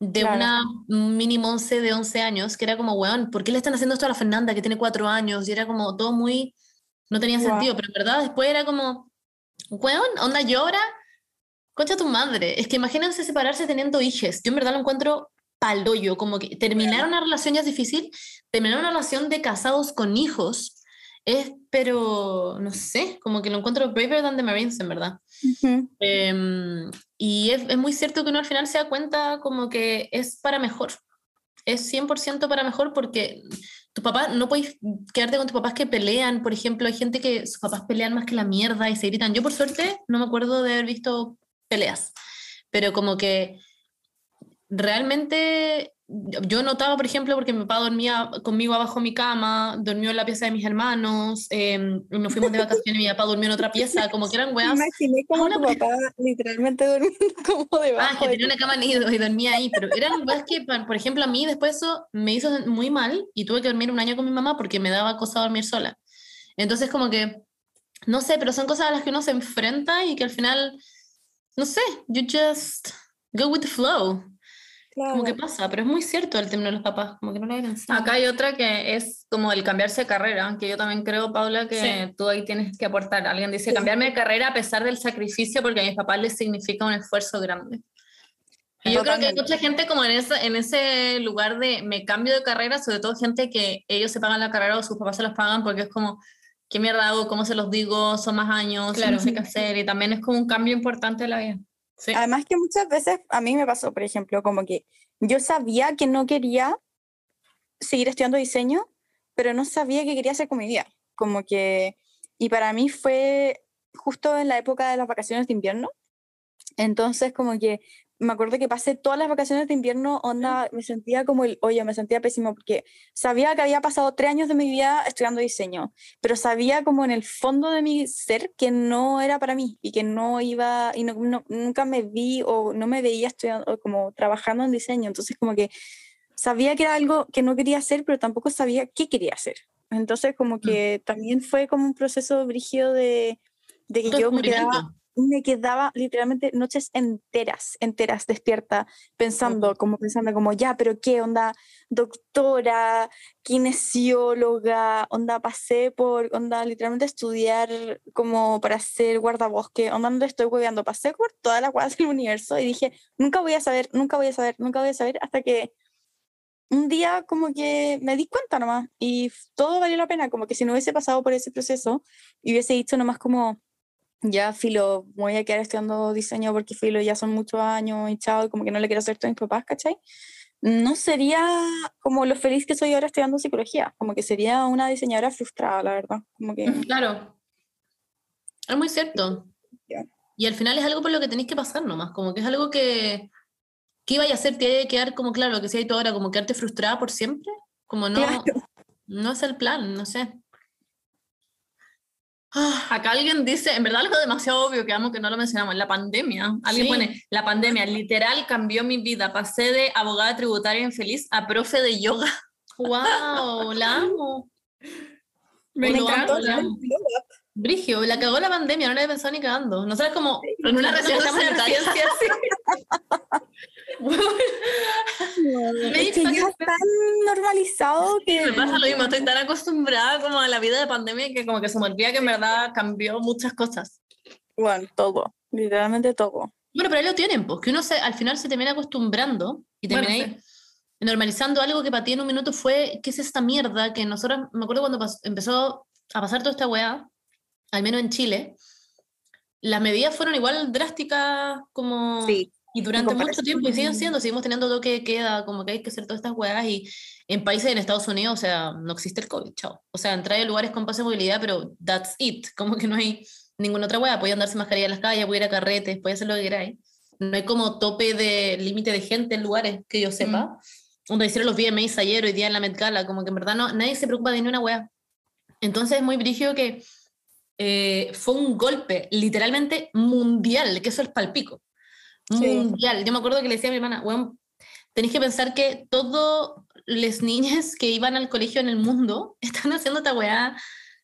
de una mini monce de 11 años, que era como, weón, ¿por qué le están haciendo esto a la Fernanda que tiene 4 años? Y era como todo muy, no tenía sentido, pero en verdad después era como, weón, onda llora, concha tu madre. Es que imagínense separarse teniendo hijos. Yo en verdad lo encuentro paloyo, como que terminar una relación ya es difícil, terminar una relación de casados con hijos es, pero no sé, como que lo encuentro braver than the Marines, en verdad. Em, y es, es, muy cierto que uno al final se da cuenta como que es para mejor. Es 100% para mejor porque tu papá, no puedes quedarte con tus papás que pelean. Por ejemplo, hay gente que sus papás pelean más que la mierda y se gritan. Yo, por suerte, no me acuerdo de haber visto peleas, pero como que realmente yo notaba, por ejemplo, porque mi papá dormía conmigo abajo de mi cama, dormió en la pieza de mis hermanos, eh, nos fuimos de vacaciones y mi papá durmió en otra pieza, como que eran weas. Imaginé como tu papá literalmente durmiendo como debajo. Ah, que tenía una cama nido y dormía ahí, pero eran weas que, por ejemplo, a mí después eso me hizo muy mal y tuve que dormir un año con mi mamá porque me daba cosa dormir sola. Entonces, como que, no sé, pero son cosas a las que uno se enfrenta y que al final, no sé, you just go with the flow. Como que pasa, pero es muy cierto el término de los papás, como que no lo había pensado. Acá hay otra que es como el cambiarse de carrera, que yo también creo, Paula, que tú ahí tienes que aportar. Alguien dice, cambiarme de carrera a pesar del sacrificio, porque a mis papás les significa un esfuerzo grande. Y yo creo que hay mucha gente como en, esa, en ese lugar de me cambio de carrera, sobre todo gente que ellos se pagan la carrera o sus papás se los pagan porque es como, ¿qué mierda hago? ¿Cómo se los digo? Son más años, claro. no sé qué hacer. Y también es como un cambio importante de la vida. Además que muchas veces a mí me pasó, por ejemplo, como que yo sabía que no quería seguir estudiando diseño, pero no sabía qué quería hacer con mi vida. Como que, y para mí fue justo en la época de las vacaciones de invierno. Entonces, como que me acuerdo que pasé todas las vacaciones de invierno, onda, me sentía como el, oye, me sentía pésimo porque sabía que había pasado tres años de mi vida estudiando diseño, pero sabía como en el fondo de mi ser que no era para mí y que no iba, y no, nunca me vi o no me veía estudiando, como trabajando en diseño, entonces como que sabía que era algo que no quería hacer, pero tampoco sabía qué quería hacer. Entonces como mm. que también fue como un proceso brígido de, de que yo me quedaba me quedaba literalmente noches enteras, enteras despierta, pensando, como pensando como, ya, pero qué onda, doctora, kinesióloga, onda, pasé por, onda, literalmente estudiar como para ser guardabosque, onda, no estoy hueveando, pasé por toda la cuadra del universo y dije, nunca voy a saber, nunca voy a saber, nunca voy a saber, hasta que un día como que me di cuenta nomás y todo valió la pena, como que si no hubiese pasado por ese proceso y hubiese dicho nomás como, ya filo, voy a quedar estudiando diseño porque filo ya son muchos años y chao, como que no le quiero hacer esto a mis papás, ¿cachai? No sería como lo feliz que soy ahora estudiando psicología, como que sería una diseñadora frustrada, la verdad. Como que... Claro. Es muy cierto. Y al final es algo por lo que tenéis que pasar nomás, como que es algo que, ¿qué iba a hacer? Te iba a quedar como, claro, lo que decía tú ahora, como quedarte frustrada por siempre, como no, no es el plan, no sé. Ah, acá alguien dice, en verdad algo demasiado obvio que amo que no lo mencionamos, la pandemia. Alguien pone, la pandemia literal cambió mi vida. Pasé de abogada tributaria infeliz a profe de yoga. ¡Wow! la amo. Me, encanta. Brigio, la cagó la pandemia, no la he pensado ni cagando. No sabes cómo en una receta monetaria así. es que ya es tan normalizado que... Me pasa lo mismo, estoy tan acostumbrada como a la vida de pandemia que como que se me olvida que en verdad cambió muchas cosas. Bueno, todo, literalmente todo. Bueno, pero ahí lo tienen, pues que uno se, al final se termina acostumbrando y termina normalizando algo que para ti en un minuto fue, ¿qué es esta mierda? Que nosotros, me acuerdo cuando empezó a pasar toda esta weá, al menos en Chile, las medidas fueron igual drásticas como... Sí. Y durante mucho tiempo, y siguen siendo, seguimos teniendo toque de queda, como que hay que hacer todas estas weas, y en países en Estados Unidos, o sea, no existe el COVID, chao. O sea, entrar en lugares con pase de movilidad, pero that's it, como que no hay ninguna otra wea, podían darse mascarilla en las calles, puede ir a carretes, puede hacer lo que queráis. No hay como tope de límite de gente en lugares que yo sepa. Donde hicieron los VMAs ayer, hoy día en la Met Gala, como que en verdad no, nadie se preocupa de ni una wea. Entonces es muy brígido que eh, fue un golpe literalmente mundial, que eso es palpico mundial. Yo me acuerdo que le decía a mi hermana, bueno, tenéis que pensar que todas las niñas que iban al colegio en el mundo están haciendo esta weá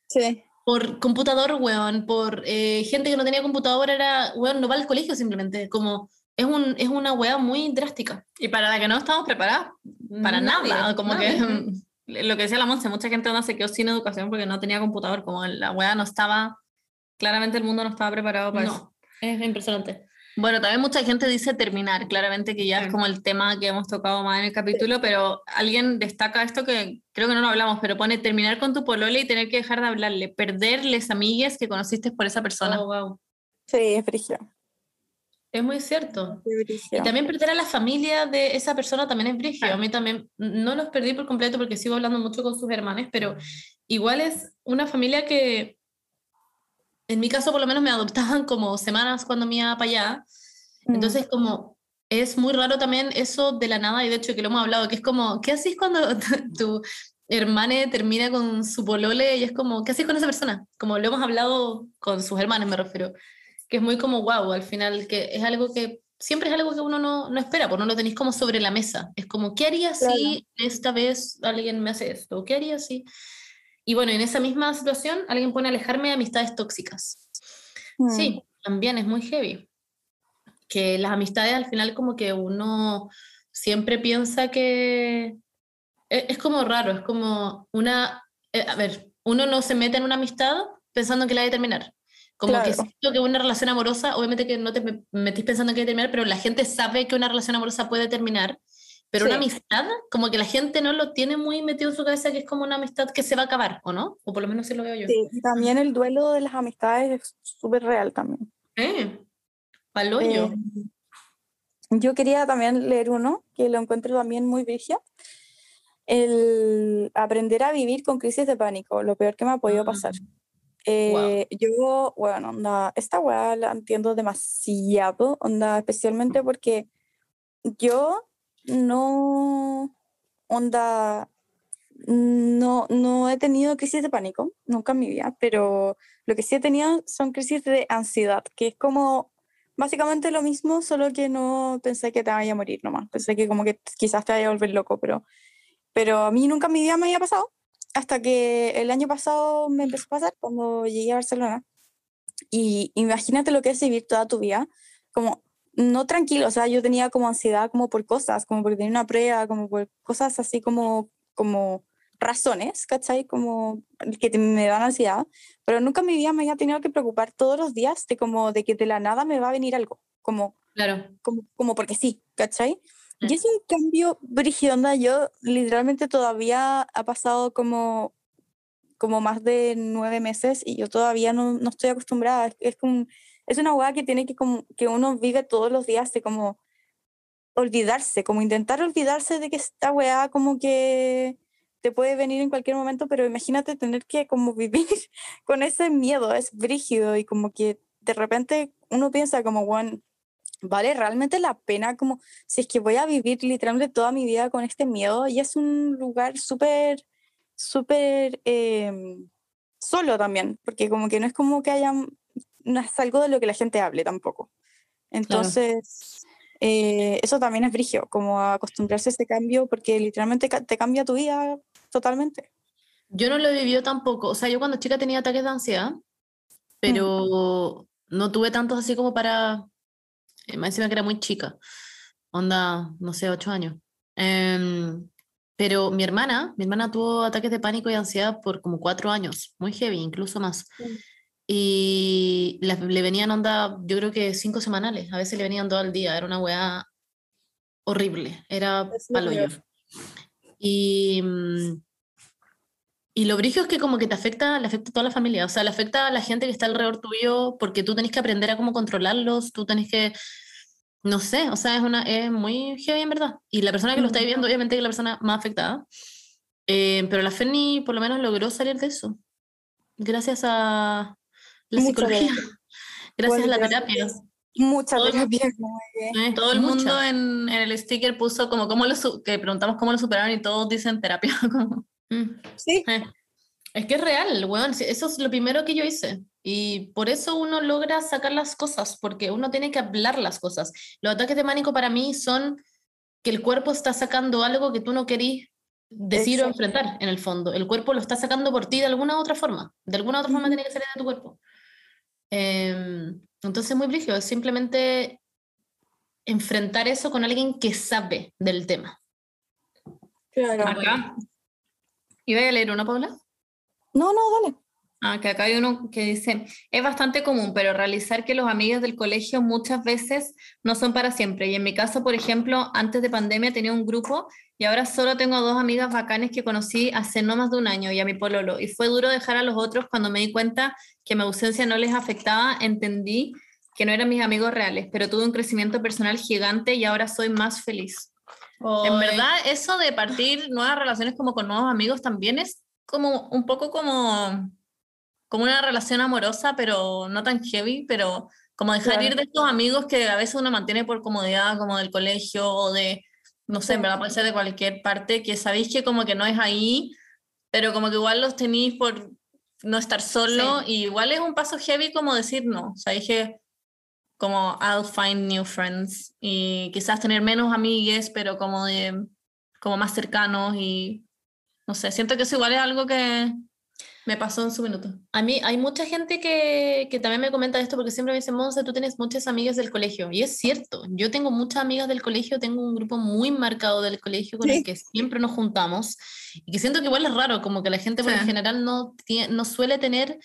sí. por computador, weón, por eh, gente que no tenía computador, era, weón, no va al colegio simplemente, como es, un, es una weá muy drástica. Y para la que no estamos preparadas, para nada, como que lo que decía la Monse, mucha gente no se quedó sin educación porque no tenía computador, como la weá no estaba, claramente el mundo no estaba preparado para eso. Es impresionante. Bueno, también mucha gente dice terminar, claramente que ya es como el tema que hemos tocado más en el capítulo, pero alguien destaca esto que creo que no lo hablamos, pero pone terminar con tu polole y tener que dejar de hablarle, perderles amigues que conociste por esa persona. Oh, wow. Sí, es frigio. Es muy cierto. y también perder a la familia de esa persona también es brigio. A mí también no los perdí por completo porque sigo hablando mucho con sus hermanos, pero igual es una familia que en mi caso por lo menos me adoptaban como semanas cuando me iba para allá. Mm. Entonces como es muy raro también eso de la nada y de hecho que lo hemos hablado, que es como, ¿qué haces cuando tu hermana termina con su polole y es como, ¿qué haces con esa persona? Como lo hemos hablado con sus hermanos, me refiero, que es muy como wow, al final, que es algo que siempre es algo que uno no, no espera, porque no lo tenéis como sobre la mesa. Es como, ¿qué haría si esta vez alguien me hace esto? ¿Qué haría si...? Y bueno, en esa misma situación alguien pone alejarme de amistades tóxicas. Sí, mm. también es muy heavy. Que las amistades al final como que uno siempre piensa que e, es, como raro, es como una, eh, a ver, uno no se mete en una amistad pensando que la va a terminar. Como que siento que una relación amorosa, obviamente que no te metís pensando en que terminar, pero la gente sabe que una relación amorosa puede terminar. Pero una amistad, como que la gente no lo tiene muy metido en su cabeza, que es como una amistad que se va a acabar, ¿o no? O por lo menos sí lo veo yo. Sí, también el duelo de las amistades es súper real también. Eh, paloyo. Eh, yo quería también leer uno, que lo encuentro también muy vigia. El aprender a vivir con crisis de pánico, lo peor que me ha podido pasar. Eh, yo, bueno, onda, esta weá la entiendo demasiado, onda, especialmente porque yo no, onda, no, no he tenido crisis de pánico, nunca en mi vida, pero lo que sí he tenido son crisis de ansiedad, que es como básicamente lo mismo, solo que no pensé que te vaya a morir nomás, pensé que como que quizás te vaya a volver loco, pero, pero a mí nunca en mi vida me había pasado hasta que el año pasado me empezó a pasar cuando llegué a Barcelona. Y imagínate lo que es vivir toda tu vida, como no tranquilo, o sea, yo tenía como ansiedad como por cosas, como porque tenía una prueba, como por cosas así como, como razones, ¿cachai? Como que me dan ansiedad, pero nunca en mi vida me había tenido que preocupar todos los días de como de que de la nada me va a venir algo, como, claro. como, como porque sí, ¿cachai? Y es un cambio brígido, onda. Yo literalmente todavía ha pasado como, como más de nueve meses y yo todavía no, no estoy acostumbrada. Es, es, como, es una hueá que tiene que, como, que uno vive todos los días de como olvidarse, como intentar olvidarse de que esta weá como que te puede venir en cualquier momento, pero imagínate tener que como vivir con ese miedo, es brígido y como que de repente uno piensa como, bueno, vale realmente la pena como si es que voy a vivir literalmente toda mi vida con este miedo y es un lugar súper, súper em, solo también, porque como que no es como que haya, no es algo de lo que la gente hable tampoco. Entonces, eh, eso también es brigio, como acostumbrarse a ese cambio porque literalmente te cambia tu vida totalmente. Yo no lo he vivido tampoco, o sea, yo cuando chica tenía ataques de ansiedad, mm. pero no tuve tantos así como para me encima que era muy chica, onda, no sé, ocho años. Em, pero mi hermana, mi hermana tuvo ataques de pánico y ansiedad por como cuatro años, muy heavy, incluso más. Y le venían onda, yo creo que cinco semanales, a veces le venían todo el día, era una weá horrible, era paloyo. Y, mm, y lo brillo es que como que te afecta, le afecta a toda la familia, o sea, le afecta a la gente que está alrededor tuyo porque tú tenés que aprender a cómo controlarlos, tú tenés que, no sé, o sea, es, una, es muy heavy en verdad. Y la persona que lo está viviendo, obviamente es la persona más afectada, eh, pero la Ferni por lo menos logró salir de eso, gracias a la psicología, gracias a la terapia. Muchas gracias. Eh, todo el mundo en, en, el sticker puso como, cómo lo, que preguntamos cómo lo superaron y todos dicen terapia. Como, Mm. Sí. Eh, es que es real, weón. Eso es lo primero que yo hice. Y por eso uno logra sacar las cosas, porque uno tiene que hablar las cosas. Los ataques de pánico para mí son que el cuerpo está sacando algo que tú no querías decir o enfrentar en el fondo. El cuerpo lo está sacando por ti de alguna otra forma. De alguna otra forma tiene que salir de tu cuerpo. Em, entonces, muy brígido. Es simplemente enfrentar eso con alguien que sabe del tema. Claro. ¿Iba a leer una, Paula? No, no, dale. Ah, que acá hay uno que dice, es bastante común, pero realizar que los amigos del colegio muchas veces no son para siempre. Y en mi caso, por ejemplo, antes de pandemia tenía un grupo y ahora solo tengo dos amigas bacanes que conocí hace no más de un año y a mi pololo. Y fue duro dejar a los otros cuando me di cuenta que mi ausencia no les afectaba, entendí que no eran mis amigos reales, pero tuve un crecimiento personal gigante y ahora soy más feliz. En verdad, eso de partir nuevas relaciones como con nuevos amigos también es como un poco como, como una relación amorosa, pero no tan heavy, pero como dejar ir de estos amigos que a veces uno mantiene por comodidad, como del colegio o de, no sé, en verdad puede ser de cualquier parte, que sabéis que como que no es ahí, pero como que igual los tenéis por no estar solo, y igual es un paso heavy como decir no, sabéis que como I'll find new friends y quizás tener menos amigues, pero como de como más cercanos y no sé, siento que eso igual es algo que me pasó en su minuto. A mí hay mucha gente que, que también me comenta esto porque siempre me dicen, Monse, tú tienes muchas amigas del colegio. Y es cierto, yo tengo muchas amigas del colegio, tengo un grupo muy marcado del colegio con el que siempre nos juntamos y que siento que igual es raro, como que la gente por general no, tiene, no suele tener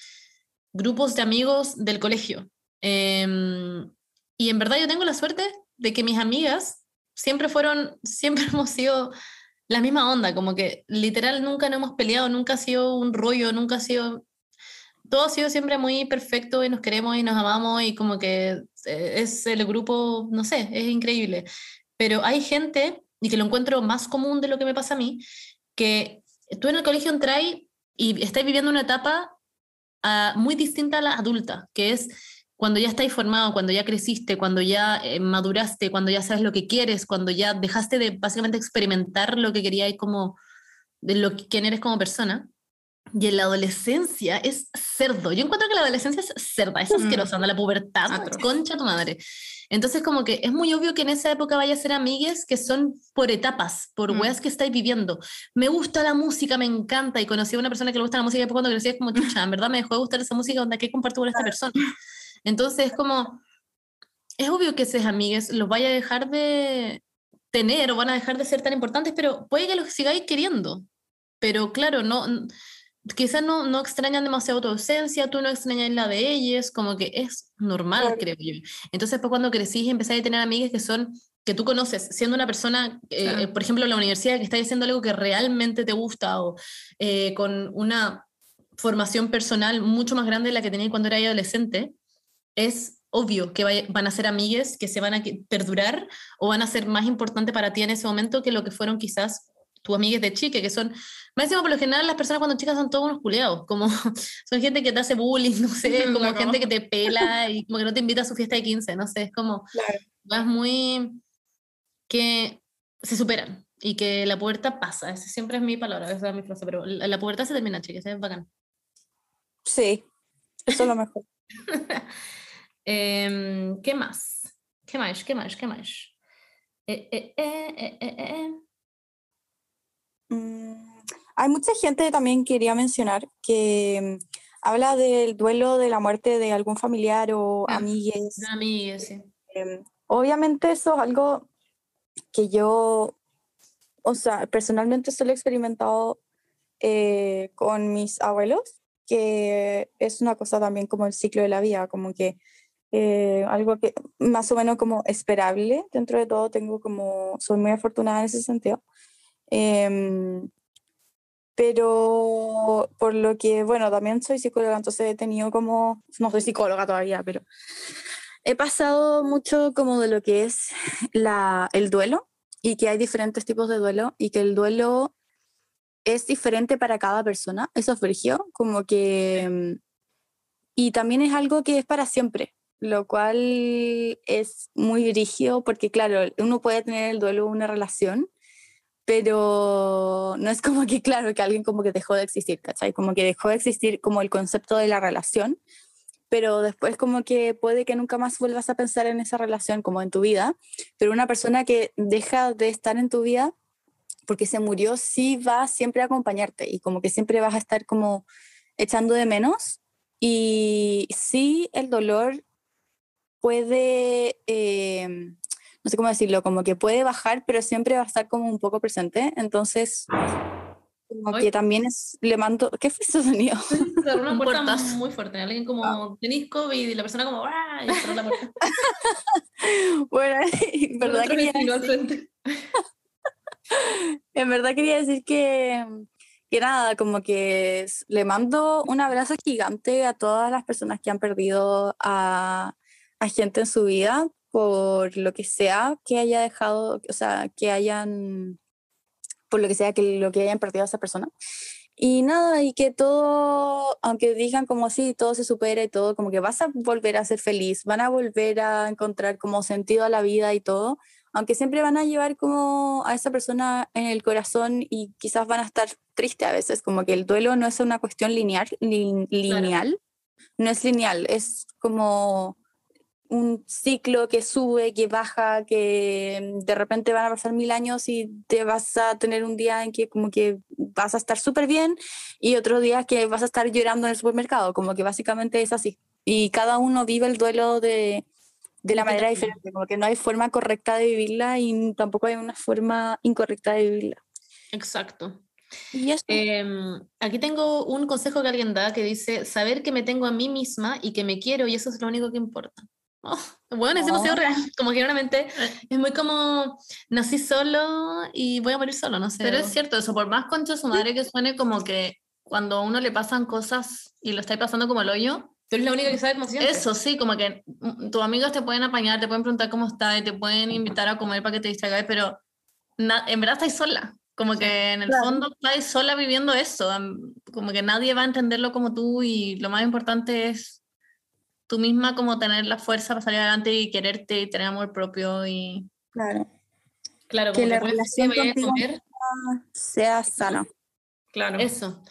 grupos de amigos del colegio. Em, y en verdad yo tengo la suerte de que mis amigas siempre fueron, siempre hemos sido la misma onda, como que literal nunca nos hemos peleado, nunca ha sido un rollo, nunca ha sido... Todo ha sido siempre muy perfecto y nos queremos y nos amamos y como que eh, es el grupo, no sé, es increíble. Pero hay gente, y que lo encuentro más común de lo que me pasa a mí, que tú en el colegio entras y estás viviendo una etapa ah, muy distinta a la adulta, que es cuando ya estás formado, cuando ya creciste, cuando ya eh, maduraste, cuando ya sabes lo que quieres, cuando ya dejaste de básicamente experimentar lo que querías y como de lo que, quién eres como persona. Y en la adolescencia es cerdo. Yo encuentro que la adolescencia es cerda, es asquerosa, la pubertad, concha tu madre. Entonces, como que es muy obvio que en esa época vaya a ser amigues que son por etapas, por mm. weas que estáis viviendo. Me gusta la música, me encanta, y conocí a una persona que le gusta la música y después cuando crecí es como, chucha, en verdad me dejó de gustar esa música, donde ¿qué comparto con esta persona? Entonces, como, es obvio que esos amigues los vaya a dejar de tener o van a dejar de ser tan importantes, pero puede que los sigáis queriendo. Pero claro, no, quizás no, no extrañan demasiado tu ausencia, tú no extrañas la de ellos, como que es normal, creo yo. Entonces, pues cuando crecís y empezáis a tener amigas que son que tú conoces, siendo una persona, eh, por ejemplo, en la universidad, que está haciendo algo que realmente te gusta o eh, con una formación personal mucho más grande de la que tenías cuando eras adolescente, es obvio que van a ser amigues que se van a perdurar o van a ser más importantes para ti en ese momento que lo que fueron quizás tus amigues de chique, que son, más por lo general las personas cuando chicas son todos unos culeados, como son gente que te hace bullying, no sé, como gente que te pela y como que no te invita a su fiesta de 15, no sé, es como, claro. es muy que se superan y que la puerta pasa, esa siempre es mi palabra, esa es mi frase, pero la, puerta se termina, chicas, es bacán. Sí, eso es lo mejor. Em, ¿Qué más? ¿Qué más? ¿Qué más? ¿Qué más? Eh, eh, eh, mm, hay mucha gente también quería mencionar que mm, habla del duelo de la muerte de algún familiar o ah, amigues. Amigues, sí. Em, obviamente eso es algo que yo, o sea, personalmente solo he experimentado con mis abuelos, que es una cosa también como el ciclo de la vida, como que eh, algo que más o menos como esperable dentro de todo, tengo como, soy muy afortunada en ese sentido. Em, pero por lo que, bueno, también soy psicóloga, entonces he tenido como, no soy psicóloga todavía, pero he pasado mucho como de lo que es la, el duelo y que hay diferentes tipos de duelo y que el duelo es diferente para cada persona, eso es como que... Em, y también es algo que es para siempre, lo cual es muy rígido porque, claro, uno puede tener el duelo de una relación, pero no es como que, claro, que alguien como que dejó de existir, ¿cachai? Como que dejó de existir como el concepto de la relación, pero después como que puede que nunca más vuelvas a pensar en esa relación como en tu vida, pero una persona que deja de estar en tu vida porque se murió sí va siempre a acompañarte y como que siempre vas a estar como echando de menos y sí el dolor puede, eh, no sé cómo decirlo, como que puede bajar, pero siempre va a estar como un poco presente. Entonces, como que también es, le mando, ¿qué fue ese sonido? Una puerta muy fuerte, alguien como, ah. tenéis COVID y la persona como, ¡ah! Y cerró la puerta. bueno, en verdad quería decir, en verdad quería decir que, que nada, como que le mando un abrazo gigante a todas las personas que han perdido a a gente en su vida por lo que sea que haya dejado, o sea, que hayan, por lo que sea que lo que hayan perdido a esa persona. Y nada, y que todo, aunque digan como así, todo se supera y todo, como que vas a volver a ser feliz, van a volver a encontrar como sentido a la vida y todo, aunque siempre van a llevar como a esa persona en el corazón y quizás van a estar tristes a veces, como que el duelo no es una cuestión lineal, lineal, no es lineal, es como un ciclo que sube, que baja, que mm, de repente van a pasar mil años y te vas a tener un día en que como que vas a estar súper bien y otro día que vas a estar llorando en el supermercado, como que básicamente es así. Y cada uno vive el duelo de, de la manera diferente, como que no hay forma correcta de vivirla y tampoco hay una forma incorrecta de vivirla. Exacto. ¿Y em, aquí tengo un consejo que alguien da que dice, saber que me tengo a mí misma y que me quiero y eso es lo único que importa. Oh, bueno, es demasiado real, como que realmente es muy como, nací solo y voy a morir solo, no sé. Pero es cierto eso, por más concha su madre que suene como que cuando a uno le pasan cosas y lo está pasando como el hoyo, Tú eres la única que sabe cómo sientes. Eso, sí, como que mm, tus amigos te pueden apañar, te pueden preguntar cómo estás, te pueden invitar a comer para que te distraigas, pero en verdad estáis sola. Como que en el fondo estás sola viviendo eso, como que nadie va a entenderlo como tú y lo más importante es tú misma como tener la fuerza para salir adelante y quererte y tener amor propio y... Claro. Claro, que la relación contigo sea sana. Claro. Eso.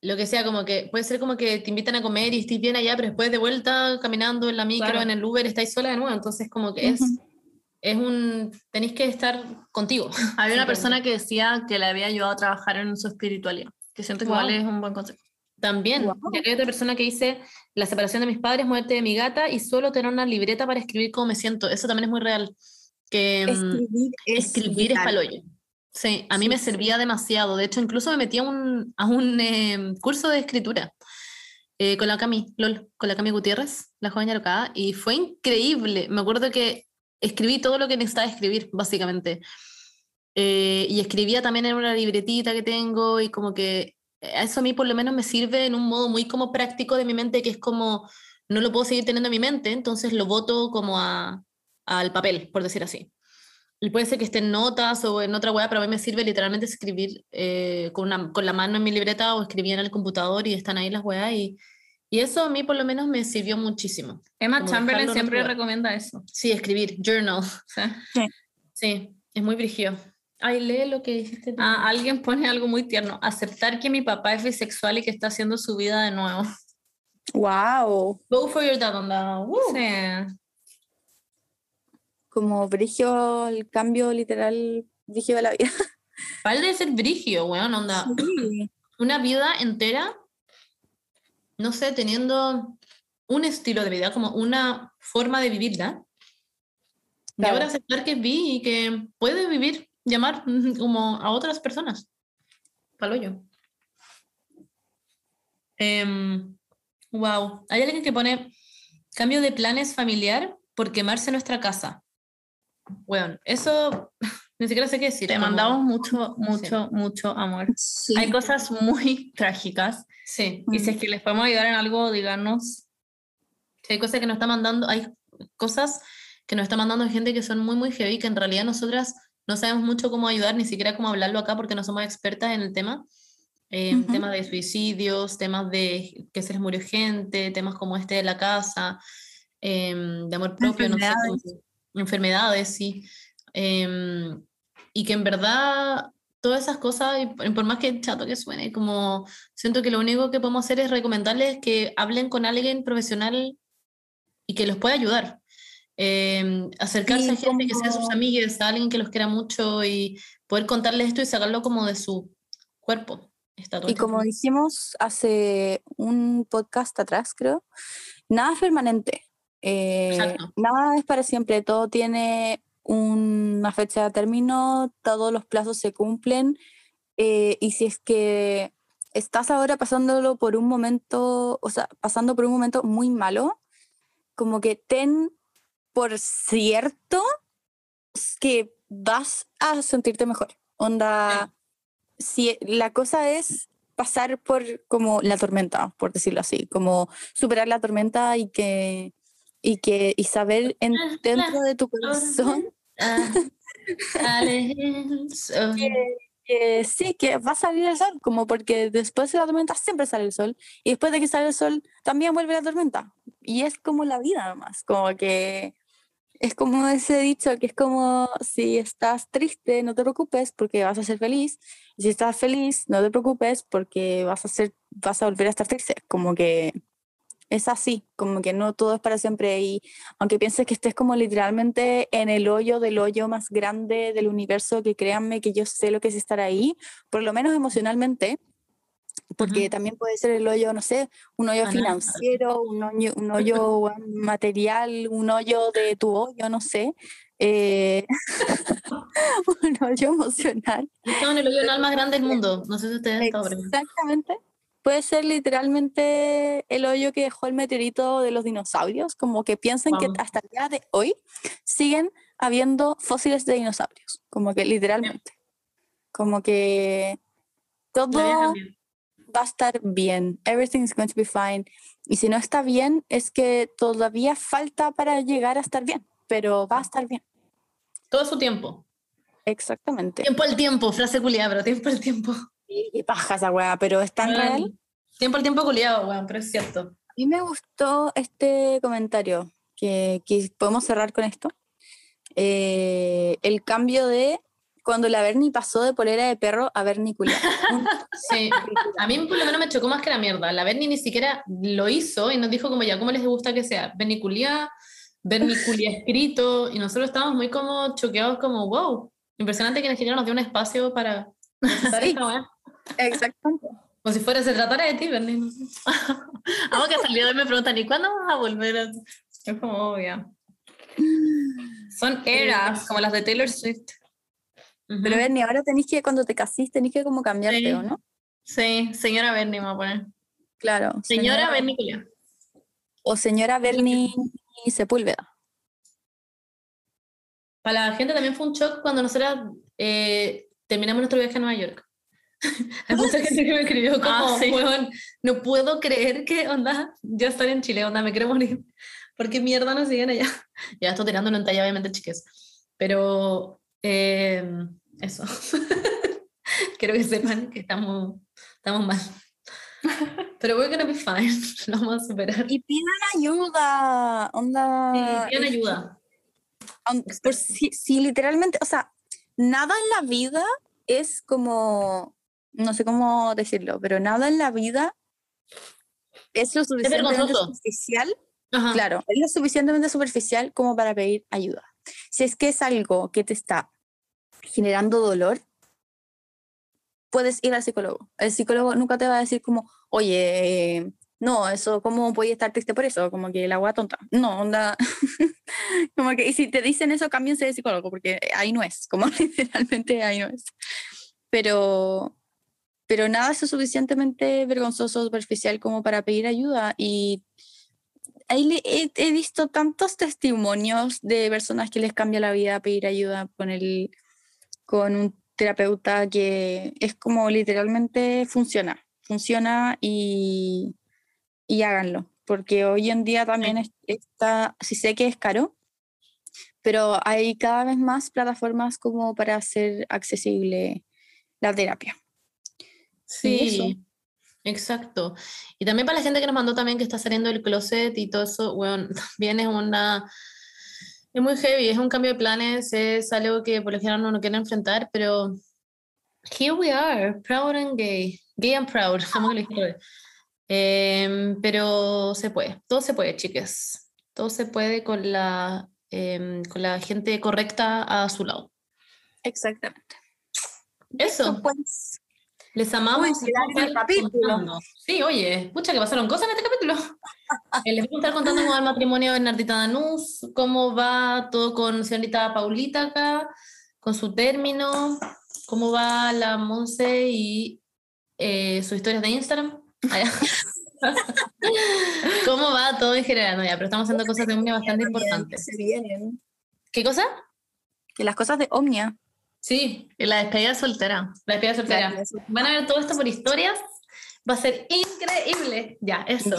Lo que sea, como que puede ser como que te invitan a comer y estés bien allá, pero después de vuelta caminando en la micro, en el Uber, estáis sola de nuevo. Entonces, como que es es un, tenéis que estar contigo. Había una persona que decía que le había ayudado a trabajar en su espiritualidad, que siento que igual es un buen consejo. También, hay otra persona que dice, la separación de mis padres, muerte de mi gata y solo tener una libreta para escribir cómo me siento. Eso también es muy real. Que, mm, escribir es, escribir Sí, a mí me servía demasiado. De hecho, incluso me metí a un, a un em, curso de escritura eh, con la Cami, LOL, con la Cami Gutiérrez, la joven yarocada, y fue increíble. Me acuerdo que escribí todo lo que necesitaba escribir, básicamente. Eh, y escribía también en una libretita que tengo y como que eso a mí por lo menos me sirve en un modo muy como práctico de mi mente, que es como no lo puedo seguir teniendo en mi mente, entonces lo voto como a, al papel, por decir así. Y puede ser que esté en notas o en otra web, pero a mí me sirve literalmente escribir eh, con, una, con la mano en mi libreta o escribir en el computador y están ahí las weas y y eso a mí por lo menos me sirvió muchísimo. Emma Chamberlain siempre recomienda eso. Sí, escribir, journal. Sí, sí es muy brigio. Ay, lee lo que dijiste. Ah, alguien pone algo muy tierno. Aceptar que mi papá es bisexual y que está haciendo su vida de nuevo. Wow. Go for your dad, onda. Sí. Como brigio, el cambio literal, brigio de la vida. Vale de ser brigio, weón, onda. Una vida entera no sé, teniendo un estilo de vida, como una forma de vivirla. Y ahora aceptar que es vi y que puede vivir, llamar como a otras personas. Paloyo. wow. Em, Hay alguien que pone cambio de planes familiar por quemarse nuestra casa. Bueno, eso ni siquiera sé qué decir. Te mandamos mucho, mucho, mucho amor. Hay cosas muy trágicas. Sí. Y si es que les podemos ayudar en algo, díganos. hay cosas que nos está mandando, hay cosas que nos está mandando gente que son muy, muy heavy, que en realidad nosotras no sabemos mucho cómo ayudar, ni siquiera cómo hablarlo acá, porque no somos expertas en el tema. Eh, Temas de suicidios, temas de que se les murió gente, temas como este de la casa, em, de amor propio, no sé, enfermedades, sí. Em, y que en verdad todas esas cosas, por más que chato que suene, como siento que lo único que podemos hacer es recomendarles que hablen con alguien profesional y que los pueda ayudar. Em, acercarse a gente que sea sus amigos, a alguien que los quiera mucho y poder contarles esto y sacarlo como de su cuerpo. y como dijimos hace un podcast atrás, creo, nada es permanente. Eh, nada es para siempre, todo tiene una fecha de término, todos los plazos se cumplen eh, y si es que estás ahora pasándolo por un momento, o sea, pasando por un momento muy malo, como que ten por cierto que vas a sentirte mejor. Onda, si la cosa es pasar por como la tormenta, por decirlo así, como superar la tormenta y que y que y saber en, dentro de tu corazón que, sí, que va a salir el sol, como porque después de la tormenta siempre sale el sol y después de que sale el sol también vuelve la tormenta y es como la vida nomás, como que es como ese dicho que es como si estás triste no te preocupes porque vas a ser feliz y si estás feliz no te preocupes porque vas a ser vas a volver a estar triste. Como que es así, como que no todo es para siempre y aunque pienses que estés como literalmente en el hoyo del hoyo más grande del universo, que créanme que yo sé lo que es estar ahí, por lo menos emocionalmente, porque también puede ser el hoyo, no sé, un hoyo financiero, un hoyo, un hoyo material, un hoyo de tu hoyo, no sé, eh, un hoyo emocional. Estamos en el hoyo más grande del mundo, no sé si ustedes Exactamente. Puede ser literalmente el hoyo que dejó el meteorito de los dinosaurios, como que piensan que hasta el día de hoy siguen habiendo fósiles de dinosaurios, como que literalmente. Como que todo va a estar bien. Everything's going to be fine. Y si no está bien, es que todavía falta para llegar a estar bien, pero va a estar bien. Todo su tiempo. Exactamente. Tiempo al tiempo, frase culiada, pero tiempo al tiempo. qué paja esa weá, pero es tan real. Tiempo al tiempo culiado, weón, pero es cierto. A mí me gustó este comentario, que, que podemos cerrar con esto. Eh, el cambio de cuando la Bernie pasó de polera de perro a Bernie culiado. sí, a mí por lo menos me chocó más que la mierda. La Bernie ni siquiera lo hizo y nos dijo como ya, ¿cómo les gusta que sea? Bernie culia, Bernie culia escrito, y nosotros estábamos muy como choqueados como, wow, impresionante que Nigeria nos dio un espacio para sí, Exactamente. Como si fuera, se tratara de ti, Bernie. Algo que salió de me preguntan, ¿y cuándo vas a volver? Es como, obvio. Son eras, como las de Taylor Swift. Pero Bernie, ahora tenéis que, cuando te casís, tenéis que como cambiarte, ¿o no? Sí, señora Bernie me voy a poner. Claro. Señora, Bernie O señora Bernie Sepúlveda. Para la gente también fue un shock cuando nosotros eh, terminamos nuestro viaje a Nueva York. Hay mucha gente que me escribió ah, como, no puedo creer que, onda, ya estoy en Chile, onda, me quiero morir. ¿Por qué mierda nos siguen allá? Ya estoy tirando una talla, obviamente, chiques. Pero eh, eso. Quiero que sepan que estamos, estamos mal. Pero we're gonna be fine. Lo vamos a superar. Y pidan ayuda. Onda. Sí, pidan ayuda. Por si, si literalmente, o sea, nada en la vida es como no sé cómo decirlo, pero nada en la vida es lo suficientemente superficial. Claro, es lo suficientemente superficial como para pedir ayuda. Si es que es algo que te está generando dolor, puedes ir al psicólogo. El psicólogo nunca te va a decir como, oye, no, eso, ¿cómo puedes estar triste por eso? Como que la agua tonta. No, onda. como que, y si te dicen eso, cámbiense de psicólogo, porque ahí no es, como literalmente ahí no es. Pero, pero nada es suficientemente vergonzoso superficial como para pedir ayuda. Y ahí he, he, visto tantos testimonios de personas que les cambia la vida pedir ayuda con, el, con un terapeuta que es como literalmente funciona, funciona y, y háganlo, porque hoy en día también está, sí sé que es caro, pero hay cada vez más plataformas como para hacer accesible la terapia. Sí, exacto. Y también para la gente que nos mandó también que está saliendo del closet y todo eso, bueno, también es una... Es muy heavy, es un cambio de planes, es algo que por lo general no no quiere enfrentar, pero here we are, proud and gay, gay and proud, como que lo eh, pero se puede, todo se puede, chicas. Todo se puede con la, em, con la gente correcta a su lado. Exactamente. Eso. Pues, les amamos. El capítulo. Sí, oye, escucha que pasaron cosas en este capítulo. Eh, les voy a estar contando cómo va el matrimonio de Bernardita Danús, cómo va todo con señorita Paulita acá, con su término, cómo va la Monse y eh, su historia de Instagram. ¿Cómo va todo en general? No, ya, pero estamos haciendo cosas de Omnia bastante importantes. Se vienen. ¿Qué cosa? Que las cosas de Omnia Sí, la despedida soltera. La despedida soltera. Van a ver todo esto por historias. Va a ser increíble. Ya, eso.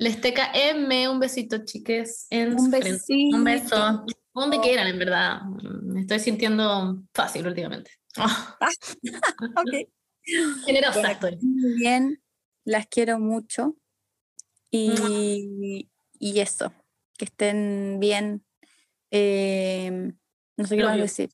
Les TKM, un besito, chiques. un besito. Un beso. Donde quieran, en verdad. Me estoy sintiendo fácil últimamente. Ah, ok. Generosa estoy. Muy bien. Las quiero mucho. Y, y eso. Que estén bien. Eh, no sé qué más decir.